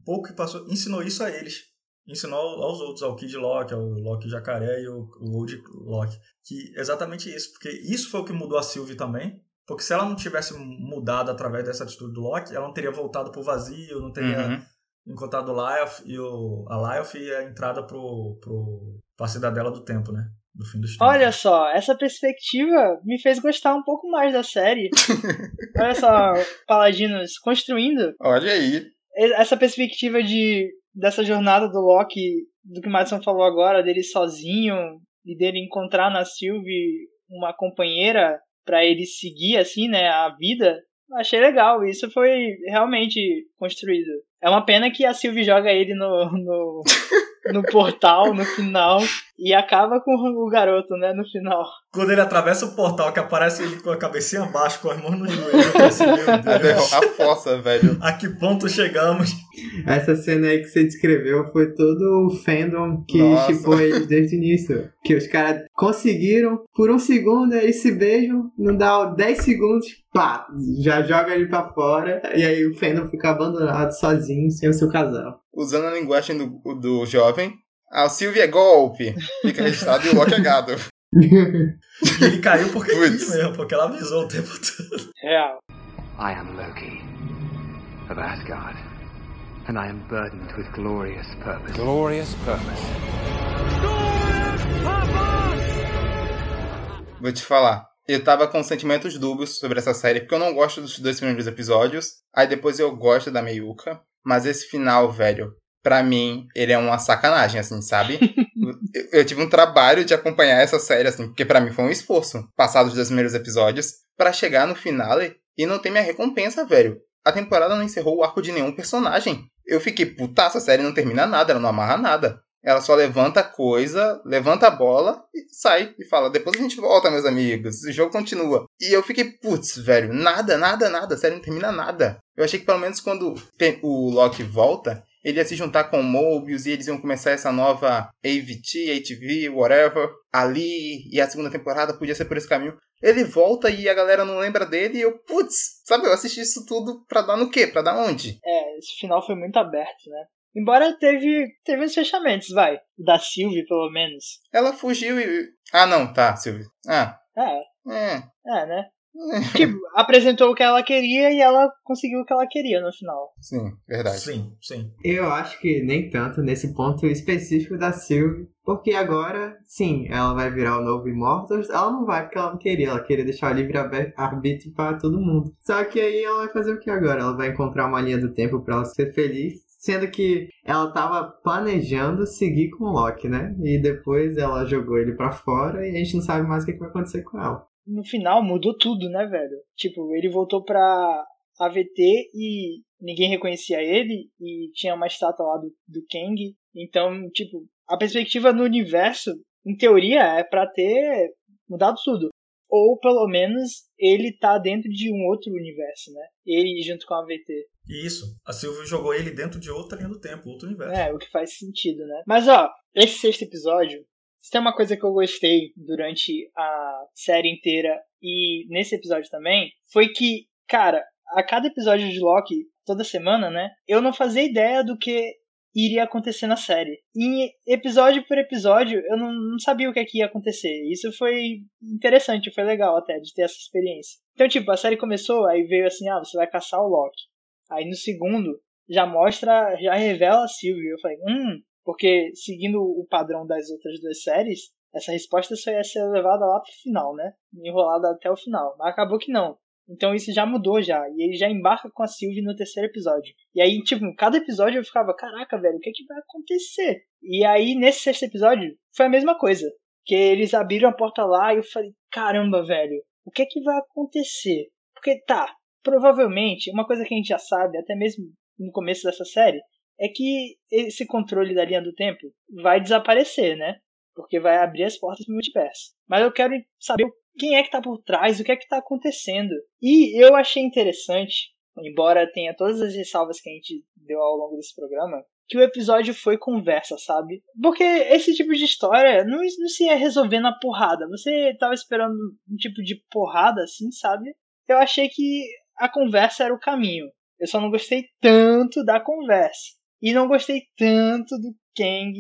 S2: pouco que passou, ensinou isso a eles. Ensinou aos outros, ao Kid Loki, ao Loki Jacaré e o, o Old Loki. Que exatamente isso, porque isso foi o que mudou a Sylvie também. Porque se ela não tivesse mudado através dessa atitude do Loki, ela não teria voltado pro vazio, não teria
S4: Uhum.
S2: encontrado o Lyoth e o, a Lyoth e a entrada pro, pro, pra Cidadela do Tempo, né? Do fim dos tempos.
S1: Olha só, essa perspectiva me fez gostar um pouco mais da série. Olha só, Paladinos construindo
S4: Olha aí.
S1: essa perspectiva de dessa jornada do Loki, do que o Madison falou agora, dele sozinho e dele encontrar na Sylvie uma companheira pra ele seguir assim, né, a vida. Achei legal, isso foi realmente construído. É uma pena que a Sylvie joga ele no, no, no portal no final e acaba com o garoto, né, no final.
S2: Quando ele atravessa o portal, que aparece ele com a cabecinha abaixo, com as mãos no joelho, eu pensei, meu
S4: A,
S2: Deus,
S4: derro- a fossa, velho.
S2: a que ponto chegamos?
S3: Essa cena aí que você descreveu foi todo o fandom que
S4: Nossa.
S3: chipou eles desde o início. Que os caras conseguiram, por um segundo eles se beijam, não dá 10 segundos, pá, já joga ele pra fora, e aí o fandom fica abandonado sozinho, sem o seu casal.
S4: Usando a linguagem do, do jovem. Ah, o Sylvie é golpe. Fica registrado e o Loki é gado.
S2: E ele caiu porque quis mesmo, porque ela avisou o tempo todo.
S1: Real.
S5: I am Loki of Asgard, and I am burdened with glorious purpose.
S6: Glorious purpose.
S4: Vou te falar. Eu tava com sentimentos dúbios sobre essa série, porque eu não gosto dos dois primeiros episódios. Aí depois eu gosto da Meiuca. Mas esse final, velho, pra mim, ele é uma sacanagem, assim, sabe? eu, eu tive um trabalho de acompanhar essa série, assim, porque pra mim foi um esforço. Passar os dois primeiros episódios, pra chegar no finale e não ter minha recompensa, velho. A temporada não encerrou o arco de nenhum personagem. Eu fiquei, puta, essa série não termina nada, ela não amarra nada. Ela só levanta coisa, levanta a bola e sai e fala: depois a gente volta, meus amigos. O jogo continua. E eu fiquei, putz, velho, nada, nada, nada. A série não termina nada. Eu achei que pelo menos quando o Loki volta, ele ia se juntar com o Mobius e eles iam começar essa nova AVT, ATV, whatever, ali. E a segunda temporada podia ser por esse caminho. Ele volta e a galera não lembra dele e eu, putz, sabe, eu assisti isso tudo pra dar no quê? Pra dar onde?
S1: É, esse final foi muito aberto, né? Embora teve, teve uns fechamentos, vai. Da Sylvie, pelo menos.
S4: Ela fugiu e. Ah, não, tá, Silvio. Ah,
S1: É,
S4: é.
S1: é, né? Tipo, apresentou o que ela queria e ela conseguiu o que ela queria no final.
S4: Sim, verdade.
S2: Sim, sim.
S3: Eu acho que nem tanto nesse ponto específico da Sylvie, porque agora, sim, ela vai virar o novo Immortals, ela não vai porque ela não queria, ela queria deixar o livre arbítrio para todo mundo. Só que aí ela vai fazer o que agora? Ela vai encontrar uma linha do tempo para ela ser feliz, sendo que ela tava planejando seguir com o Loki, né? E depois ela jogou ele pra fora e a gente não sabe mais o que, que vai acontecer com ela.
S1: No final mudou tudo, né, velho? Tipo, ele voltou pra AVT e ninguém reconhecia ele e tinha uma estátua lá do, do Kang. Então, tipo, a perspectiva no universo, em teoria, é para ter mudado tudo. Ou pelo menos ele tá dentro de um outro universo, né? Ele junto com a AVT.
S2: Isso. A Sylvie jogou ele dentro de outra linha do tempo, outro universo.
S1: É, o que faz sentido, né? Mas ó, esse sexto episódio, se tem uma coisa que eu gostei durante a série inteira e nesse episódio também, foi que, cara, a cada episódio de Loki, toda semana, né? Eu não fazia ideia do que iria acontecer na série. E episódio por episódio, eu não, não sabia o que, é que ia acontecer. Isso foi interessante, foi legal até de ter essa experiência. Então, tipo, a série começou, aí veio assim, ah, você vai caçar o Loki. Aí no segundo, já mostra, já revela a Sylvie. Eu falei, hum, porque seguindo o padrão das outras duas séries, essa resposta só ia ser levada lá pro final, né? Enrolada até o final. Mas acabou que não. Então isso já mudou já. E ele já embarca com a Sylvie no terceiro episódio. E aí, tipo, cada episódio eu ficava, caraca, velho, o que é que vai acontecer? E aí, nesse sexto episódio, foi a mesma coisa. Que eles abriram a porta lá e eu falei, caramba, velho, o que é que vai acontecer? Porque tá, provavelmente, uma coisa que a gente já sabe, até mesmo no começo dessa série, é que esse controle da linha do tempo vai desaparecer, né? Porque vai abrir as portas pro multiverso. Mas eu quero saber quem é que está por trás, o que é que está acontecendo. E eu achei interessante, embora tenha todas as ressalvas que a gente deu ao longo desse programa, que o episódio foi conversa, sabe? Porque esse tipo de história não, não se ia resolver na porrada. Você tava esperando um tipo de porrada assim, sabe? Eu achei que a conversa era o caminho. Eu só não gostei tanto da conversa. E não gostei tanto do Kang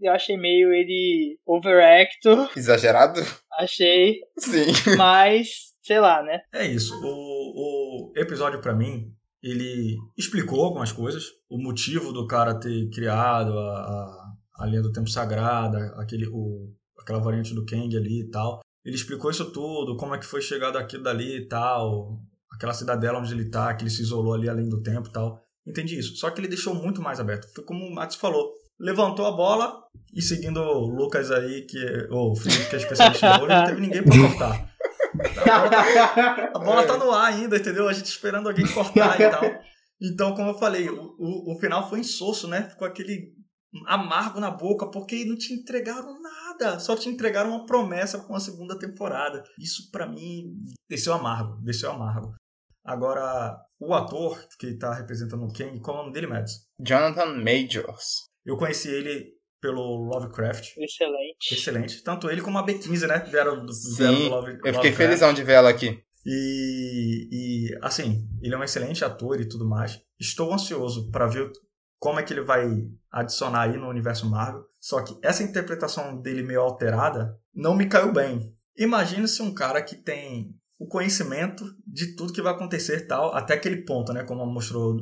S1: eu achei meio ele overactor.
S4: Exagerado?
S1: Achei.
S4: Sim.
S1: Mas, sei lá, né?
S2: É isso. O, o episódio, para mim, ele explicou algumas coisas. O motivo do cara ter criado a, a, a linha do tempo sagrada, aquele, o, aquela variante do Kang ali e tal. Ele explicou isso tudo, como é que foi chegado aquilo dali e tal, aquela cidadela onde ele tá, que ele se isolou ali além do tempo e tal. Entendi isso. Só que ele deixou muito mais aberto. Foi como o Matos falou levantou a bola e seguindo o Lucas aí, que é, o Felipe, que é especialista em vôlei, não teve ninguém pra cortar. A bola, tá, no ar ainda, entendeu? A gente esperando alguém cortar e tal. Então, como eu falei, o, o, o final foi insosso, né? Ficou aquele amargo na boca, porque não te entregaram nada, só te entregaram uma promessa com a segunda temporada. Isso para mim desceu amargo, desceu amargo. Agora, o ator que tá representando o Kang, qual é o nome dele, Mads?
S4: Jonathan Majors.
S2: Eu conheci ele pelo Lovecraft.
S1: Excelente.
S2: Excelente. Tanto ele como a B15, né? Vieram
S4: Sim, vieram do Love, eu fiquei felizão de ver ela aqui.
S2: E, e, assim, ele é um excelente ator e tudo mais. Estou ansioso para ver como é que ele vai adicionar aí no universo Marvel. Só que essa interpretação dele meio alterada não me caiu bem. Imagina se um cara que tem o conhecimento de tudo que vai acontecer tal, até aquele ponto, né? Como mostrou,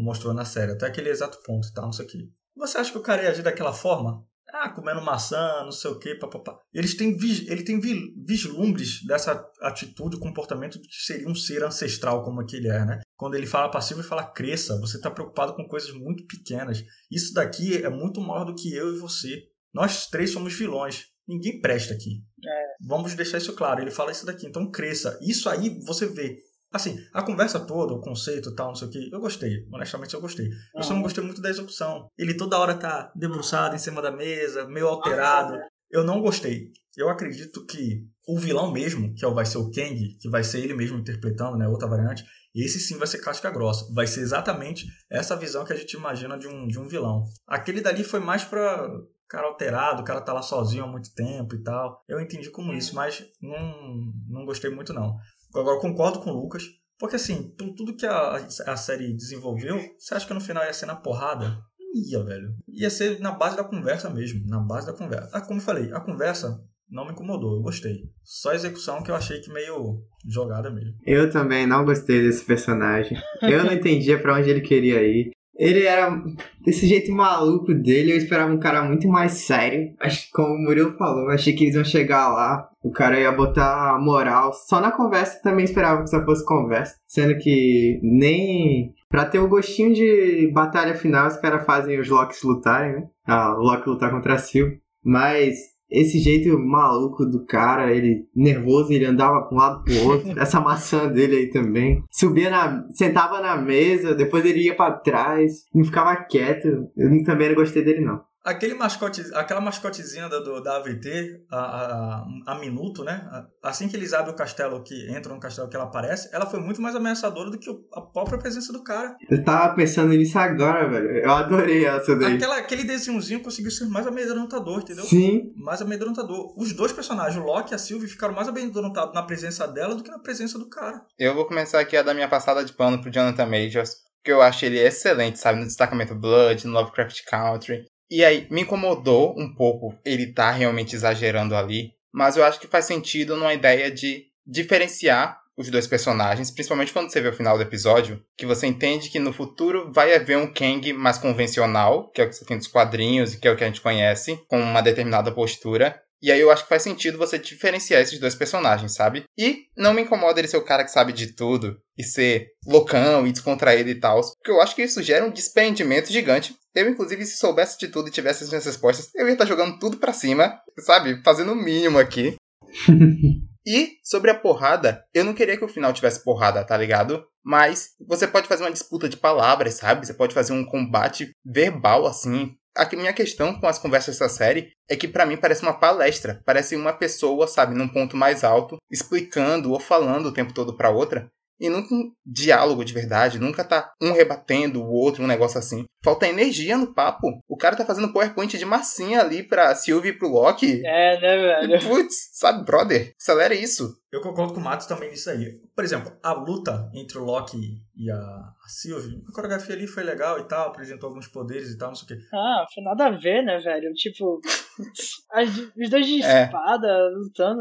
S2: mostrou na série, até aquele exato ponto e tal, não sei o que. Você acha que o cara ia agir daquela forma? Ah, comendo maçã, não sei o quê, papapá. Eles têm, ele tem vislumbres dessa atitude, comportamento de que seria um ser ancestral como aquele é, né? Quando ele fala passivo e fala cresça, você está preocupado com coisas muito pequenas. Isso daqui é muito maior do que eu e você. Nós três somos vilões. Ninguém presta aqui.
S1: É.
S2: Vamos deixar isso claro. Ele fala isso daqui, então cresça. Isso aí você vê Assim, a conversa toda, o conceito e tal, não sei o que, eu gostei. Honestamente, eu gostei. Eu só não gostei muito da execução. Ele toda hora tá debruçado em cima da mesa, meio alterado. Eu não gostei. Eu acredito que o vilão mesmo, que é vai ser o Kang, que vai ser ele mesmo interpretando, né, outra variante, esse sim vai ser casca grossa. Vai ser exatamente essa visão que a gente imagina de um, de um vilão. Aquele dali foi mais pra cara alterado, o cara tá lá sozinho há muito tempo e tal. Eu entendi como isso, mas não, não gostei muito não. Agora, concordo com o Lucas, porque assim, tudo que a, a série desenvolveu, você acha que no final ia ser na porrada? Não ia, velho. Ia ser na base da conversa mesmo, na base da conversa. Ah, como eu falei, a conversa não me incomodou, eu gostei. Só a execução que eu achei que meio jogada mesmo.
S3: Eu também não gostei desse personagem. Eu não entendia para onde ele queria ir. Ele era desse jeito maluco dele, eu esperava um cara muito mais sério. Acho como o Murilo falou, achei que eles iam chegar lá, o cara ia botar moral. Só na conversa também esperava que só fosse conversa. Sendo que nem Pra ter o gostinho de batalha final, os caras fazem os Locks lutarem, né? Ah, o Loki lutar contra a Sylvie. Mas esse jeito maluco do cara, ele nervoso, ele andava pra um lado pro outro. Essa maçã dele aí também. Subia na. sentava na mesa, depois ele ia pra trás, não ficava quieto. Eu também não gostei dele, não.
S2: Aquele mascote, aquela mascotezinha da, do, da AVT, a, a, a Minuto, né? Assim que eles abrem o castelo, que entram no castelo que ela aparece, ela foi muito mais ameaçadora do que a própria presença do cara.
S3: Eu tava pensando nisso agora, velho. Eu adorei essa daí.
S2: Aquela, aquele desenhozinho conseguiu ser mais amedrontador, entendeu?
S3: Sim.
S2: Mais amedrontador. Os dois personagens, o Loki e a Sylvie, ficaram mais amedrontados na presença dela do que na presença do cara.
S4: Eu vou começar aqui a dar minha passada de pano pro Jonathan Majors, porque eu acho ele excelente, sabe? No destacamento Blood, no Lovecraft Country. E aí, me incomodou um pouco ele tá realmente exagerando ali, mas eu acho que faz sentido numa ideia de diferenciar os dois personagens, principalmente quando você vê o final do episódio, que você entende que no futuro vai haver um Kang mais convencional, que é o que você tem dos quadrinhos e que é o que a gente conhece, com uma determinada postura, e aí eu acho que faz sentido você diferenciar esses dois personagens, sabe? E não me incomoda ele ser o cara que sabe de tudo e ser loucão e descontraído e tal, porque eu acho que isso gera um despendimento gigante. Eu, inclusive, se soubesse de tudo e tivesse as minhas respostas, eu ia estar jogando tudo pra cima, sabe? Fazendo o mínimo aqui. e sobre a porrada, eu não queria que o final tivesse porrada, tá ligado? Mas você pode fazer uma disputa de palavras, sabe? Você pode fazer um combate verbal assim, a minha questão com as conversas dessa série é que para mim parece uma palestra, parece uma pessoa, sabe, num ponto mais alto, explicando ou falando o tempo todo para outra, e nunca um diálogo de verdade, nunca tá um rebatendo o outro, um negócio assim. Falta energia no papo. O cara tá fazendo PowerPoint de massinha ali pra Sylvie e pro Loki.
S1: É, né, velho?
S4: Putz, sabe, brother, acelera isso.
S2: Eu concordo com o Matos também nisso aí. Por exemplo, a luta entre o Loki e a, a Sylvie, a coreografia ali foi legal e tal, apresentou alguns poderes e tal, não sei o quê.
S1: Ah, foi nada a ver, né, velho? Tipo, as, os dois de
S4: É.
S1: espada lutando,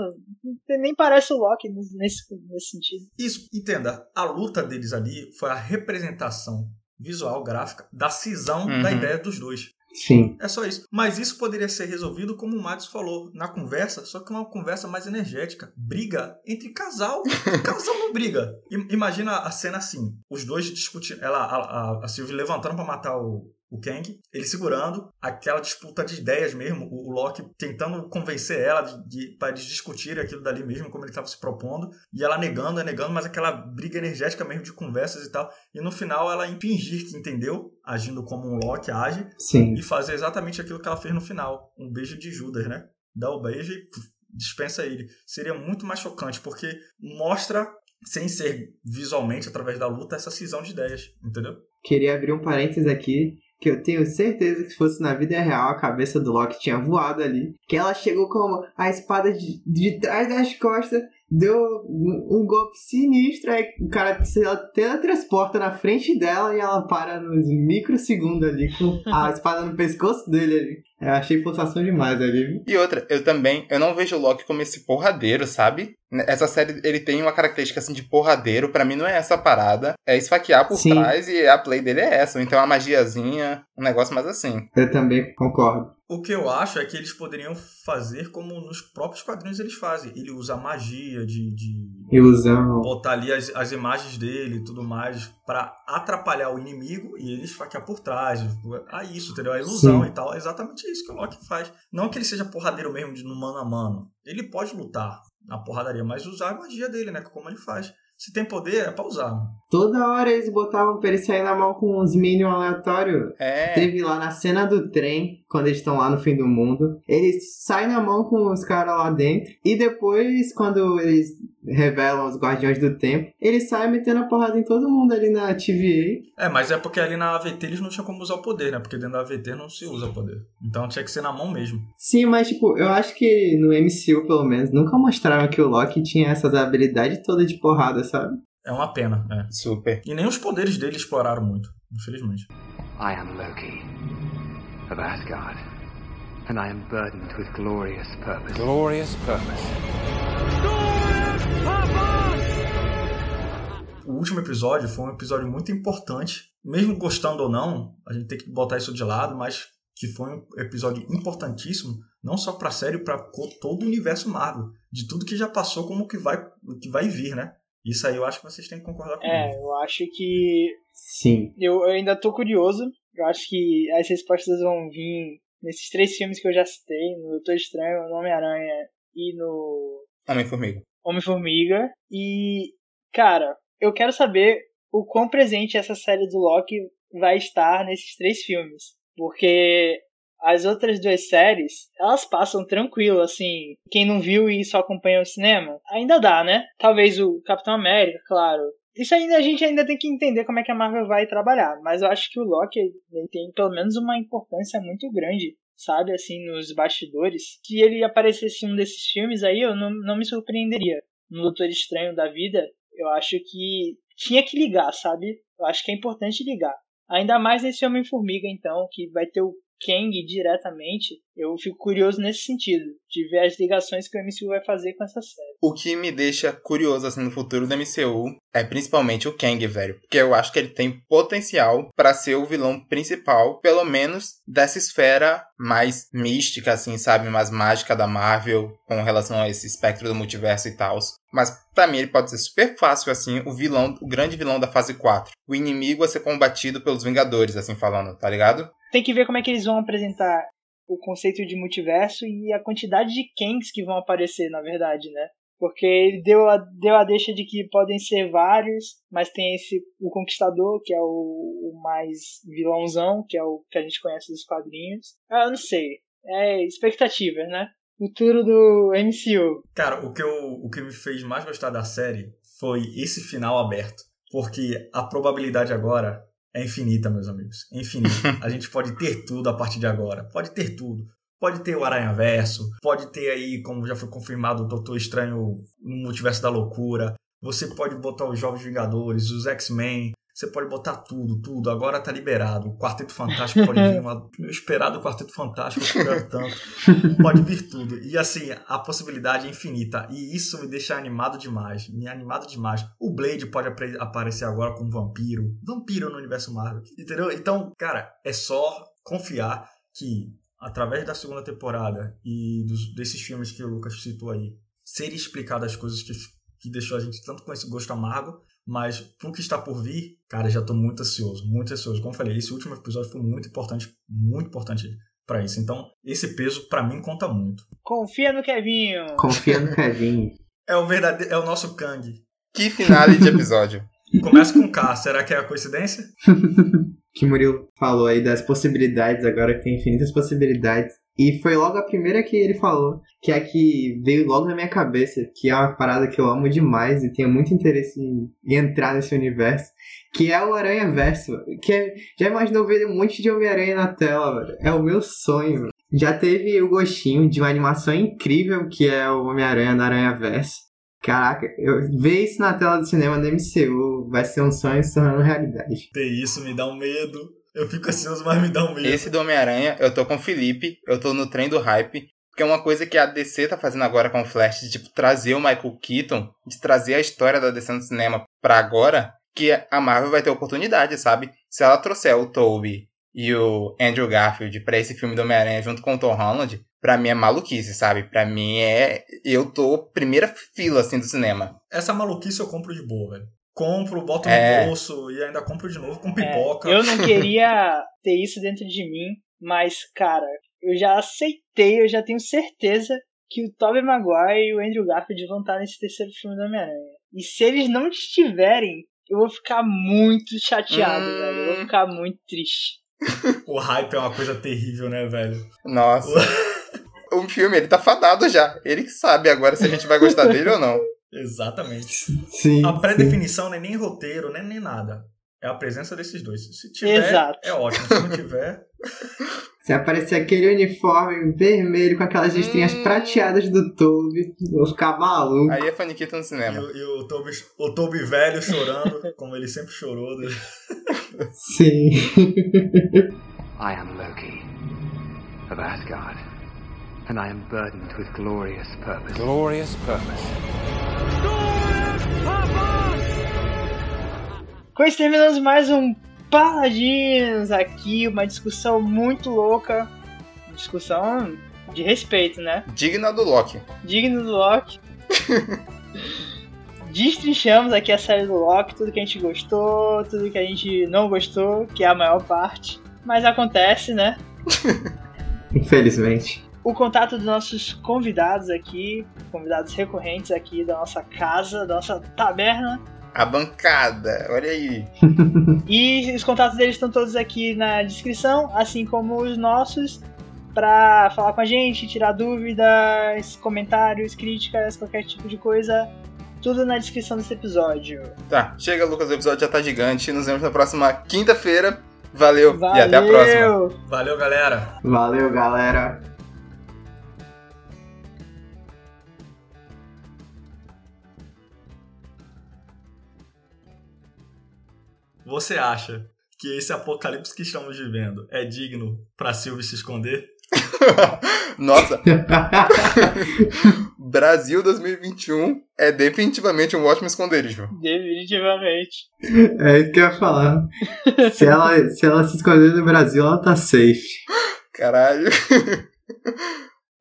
S1: nem parece o Loki nesse, nesse sentido.
S2: Isso, entenda, a luta deles ali foi a representação visual, gráfica, da cisão
S4: Uhum.
S2: da ideia dos dois.
S3: Sim.
S2: É só isso. Mas isso poderia ser resolvido, como o Matos falou, na conversa, só que uma conversa mais energética. Briga entre casal. casal não briga. I- Imagina a cena assim: os dois discutindo. Ela, a, a, a Sylvie levantando pra matar o, o Kang, ele segurando, aquela disputa de ideias mesmo, o, Loki tentando convencer ela de, de, para eles discutirem aquilo dali mesmo, como ele estava se propondo, e ela negando, negando, mas aquela briga energética mesmo de conversas e tal. E no final ela fingir que entendeu, agindo como um Loki age,
S3: Sim.
S2: e fazer exatamente aquilo que ela fez no final. Um beijo de Judas, né? Dá o beijo e dispensa ele. Seria muito mais chocante, porque mostra, sem ser visualmente, através da luta, essa cisão de ideias, entendeu?
S3: Queria abrir um parênteses aqui, que eu tenho certeza que se fosse na vida real, a cabeça do Loki tinha voado ali. Que ela chegou com a espada de, de trás das costas, deu um, um golpe sinistro, aí o cara se ela teletransporta na frente dela e ela para nos microsegundos ali com a espada no pescoço dele ali. Eu achei forçação demais ali?
S4: E outra, eu também, eu não vejo o Loki como esse porradeiro, sabe? Essa série, ele tem uma característica assim de porradeiro, pra mim não é essa parada, é esfaquear por
S3: Sim.
S4: trás e a play dele é essa, ou então é uma magiazinha, um negócio mais assim.
S3: Eu também concordo.
S2: O que eu acho é que eles poderiam fazer como nos próprios quadrinhos eles fazem. Ele usa magia de, de
S3: Ilusão.
S2: botar ali as, as imagens dele e tudo mais pra atrapalhar o inimigo e ele esfaquear por trás. Ah, isso, entendeu? A ilusão
S3: Sim.
S2: e tal. É exatamente isso que o Loki faz. Não que ele seja porradeiro mesmo de no mano a mano. Ele pode lutar na porradaria, mas usar a magia dele, né? Como ele faz. Se tem poder, é pra usar.
S3: Toda hora eles botavam pra ele sair na mão com uns minions aleatórios.
S4: É,
S3: Teve lá na cena do trem, quando eles estão lá no fim do mundo, eles saem na mão com os caras lá dentro, e depois, quando eles revelam os Guardiões do Tempo, eles saem metendo a porrada em todo mundo ali na TVA.
S2: É, mas é porque ali na AVT eles não tinham como usar o poder, né? Porque dentro da AVT não se usa poder. Então tinha que ser na mão mesmo.
S3: Sim, mas tipo, eu acho que no MCU, pelo menos, nunca mostraram que o Loki tinha essas habilidades todas de porrada, sabe?
S2: É uma pena, é.
S4: super.
S2: E nem os poderes dele exploraram muito, infelizmente.
S5: I am Loki of Asgard, and I am burdened with glorious purpose.
S6: Glorious purpose.
S2: O último episódio foi um episódio muito importante, mesmo gostando ou não, a gente tem que botar isso de lado, mas que foi um episódio importantíssimo, não só pra série, pra co- todo o universo Marvel, de tudo que já passou, como que vai, que vai vir, né? Isso aí eu acho que vocês têm que concordar comigo.
S1: É, eu acho que.
S3: Sim.
S1: Eu, eu ainda tô curioso. Eu acho que as respostas vão vir nesses três filmes que eu já citei: no Doutor Estranho, no Homem-Aranha e no
S4: Homem-Formiga.
S1: Homem-Formiga. E, cara, eu quero saber o quão presente essa série do Loki vai estar nesses três filmes. Porque as outras duas séries, elas passam tranquilo, assim. Quem não viu e só acompanha o cinema, ainda dá, né? Talvez o Capitão América, claro. Isso ainda a gente ainda tem que entender como é que a Marvel vai trabalhar. Mas eu acho que o Loki tem pelo menos uma importância muito grande, sabe? Assim, nos bastidores. Se ele aparecesse em um desses filmes aí, eu não, não me surpreenderia. No Doutor Estranho da Vida, eu acho que tinha que ligar, sabe? Eu acho que é importante ligar. Ainda mais nesse Homem-Formiga, então, que vai ter o Kang diretamente, eu fico curioso nesse sentido, de ver as ligações que o MCU vai fazer com essa série.
S4: O que me deixa curioso assim no futuro do MCU é principalmente o Kang, velho, porque eu acho que ele tem potencial para ser o vilão principal, pelo menos dessa esfera mais mística assim, sabe, mais mágica da Marvel com relação a esse espectro do multiverso e tal. Mas para mim ele pode ser super fácil assim, o vilão, o grande vilão da fase 4, o inimigo a ser combatido pelos Vingadores, assim falando, tá ligado?
S1: Tem que ver como é que eles vão apresentar o conceito de multiverso e a quantidade de Kangs que vão aparecer, na verdade, né? Porque ele deu a, deu a deixa de que podem ser vários, mas tem esse o Conquistador, que é o, o mais vilãozão, que é o que a gente conhece dos quadrinhos. Ah, eu não sei. É expectativas, né? Futuro do MCU.
S2: Cara, o que, eu, o que me fez mais gostar da série foi esse final aberto. Porque a probabilidade agora é infinita, meus amigos. É infinita. a gente pode ter tudo a partir de agora. Pode ter tudo. Pode ter o Aranha Verso, pode ter aí, como já foi confirmado, o Doutor Estranho no Multiverso da Loucura. Você pode botar os Jovens Vingadores, os X-Men, você pode botar tudo, tudo. Agora tá liberado. O Quarteto Fantástico pode vir. Uma... Meu esperado Quarteto Fantástico, eu espero tanto. Pode vir tudo. E assim, a possibilidade é infinita. E isso me deixa animado demais. Me animado demais. O Blade pode ap aparecer agora como vampiro. Vampiro no universo Marvel. Entendeu? Então, cara, é só confiar que através da segunda temporada e dos, desses filmes que o Lucas citou aí, serem explicadas as coisas que, que deixou a gente tanto com esse gosto amargo, mas pro que está por vir, cara, já tô muito ansioso, muito ansioso. Como eu falei, esse último episódio foi muito importante, muito importante para isso. Então, esse peso para mim conta muito.
S1: Confia no Kevinho.
S3: Confia no Kevinho.
S2: É o verdadeiro, é o nosso Kang.
S4: Que finale de episódio.
S2: Começa com K, será que é a coincidência?
S3: que Murilo falou aí das possibilidades, agora que tem infinitas possibilidades. E foi logo a primeira que ele falou, que é a que veio logo na minha cabeça, que é uma parada que eu amo demais e tenho muito interesse em, entrar nesse universo, que é o Aranha Verso. Que é, já imaginou ver um monte de Homem-Aranha na tela, velho? É o meu sonho. Já teve o gostinho de uma animação incrível que é o Homem-Aranha no Aranha Verso. Caraca, eu, ver isso na tela do cinema do MCU vai ser um sonho se tornando realidade.
S2: Ter isso me dá um medo. Eu fico ansioso, mas me dá um medo.
S4: Esse do Homem-Aranha, eu tô com o Felipe, eu tô no trem do hype. Porque é uma coisa que a DC tá fazendo agora com o Flash, de tipo, trazer o Michael Keaton, de trazer a história da DC no cinema pra agora, que a Marvel vai ter oportunidade, sabe? Se ela trouxer o Tobey e o Andrew Garfield pra esse filme do Homem-Aranha junto com o Tom Holland, pra mim é maluquice, sabe? Pra mim é. Eu tô primeira fila, assim, do cinema.
S2: Essa maluquice eu compro de boa, velho. Compro, boto
S4: É.
S2: no bolso e ainda compro de novo com pipoca.
S1: É, eu não queria ter isso dentro de mim, mas, cara, eu já aceitei, eu já tenho certeza que o Tobey Maguire e o Andrew Garfield vão estar nesse terceiro filme do Homem-Aranha. E se eles não estiverem, eu vou ficar muito chateado,
S4: Hum.
S1: velho. Eu vou ficar muito triste.
S2: O hype é uma coisa terrível, né, velho?
S4: Nossa. o filme, ele tá fadado já. Ele que sabe agora se a gente vai gostar dele ou não.
S2: Exatamente.
S3: Sim.
S2: A pré-definição não é nem roteiro, nem, nem nada. É a presença desses dois. Se tiver,
S1: Exato.
S2: é ótimo. Se não tiver,
S3: Se aparecer aquele uniforme vermelho com aquelas listrinhas
S4: Hum.
S3: prateadas do Toby, vou ficar maluco.
S4: Aí é faniquita no
S2: e,
S4: cinema.
S2: o- e o, Toby, o Toby velho chorando, como ele sempre chorou. né?
S3: Sim.
S5: I am Loki of Asgard, and I am burdened with glorious purpose.
S6: Glorious purpose.
S1: Com isso, terminamos mais um Paladinos aqui, uma discussão muito louca. Discussão de respeito, né?
S4: Digna do Loki.
S1: digno do Loki. destrinchamos aqui a série do Loki, tudo que a gente gostou, tudo que a gente não gostou, que é a maior parte. Mas acontece, né?
S3: Infelizmente.
S1: O contato dos nossos convidados aqui, convidados recorrentes aqui da nossa casa, da nossa taberna.
S4: A bancada, olha aí.
S1: E os contatos deles estão todos aqui na descrição, assim como os nossos, para falar com a gente, tirar dúvidas, comentários, críticas, qualquer tipo de coisa. Tudo na descrição desse episódio.
S4: Tá, chega, Lucas, o episódio já tá gigante. Nos vemos na próxima quinta-feira. Valeu,
S1: Valeu!
S4: e até a próxima.
S2: Valeu, galera.
S3: Valeu, galera.
S2: Você acha que esse apocalipse que estamos vivendo é digno pra Silvio se esconder?
S4: Nossa, Brasil 2021 é definitivamente um ótimo esconderijo.
S1: Definitivamente.
S3: É isso que eu ia falar. Se ela, se ela se esconder no Brasil, ela tá safe.
S4: Caralho.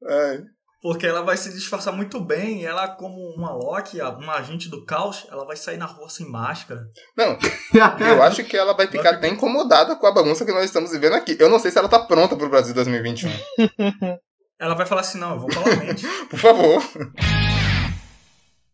S4: Ai.
S2: Porque ela vai se disfarçar muito bem. Ela, como uma Loki, uma agente do caos, ela vai sair na rua sem máscara.
S4: Não, eu acho que ela vai ficar até incomodada com a bagunça que nós estamos vivendo aqui. Eu não sei se ela tá pronta pro Brasil 2021.
S2: Ela vai falar assim: não, eu vou falar mente.
S4: Por favor.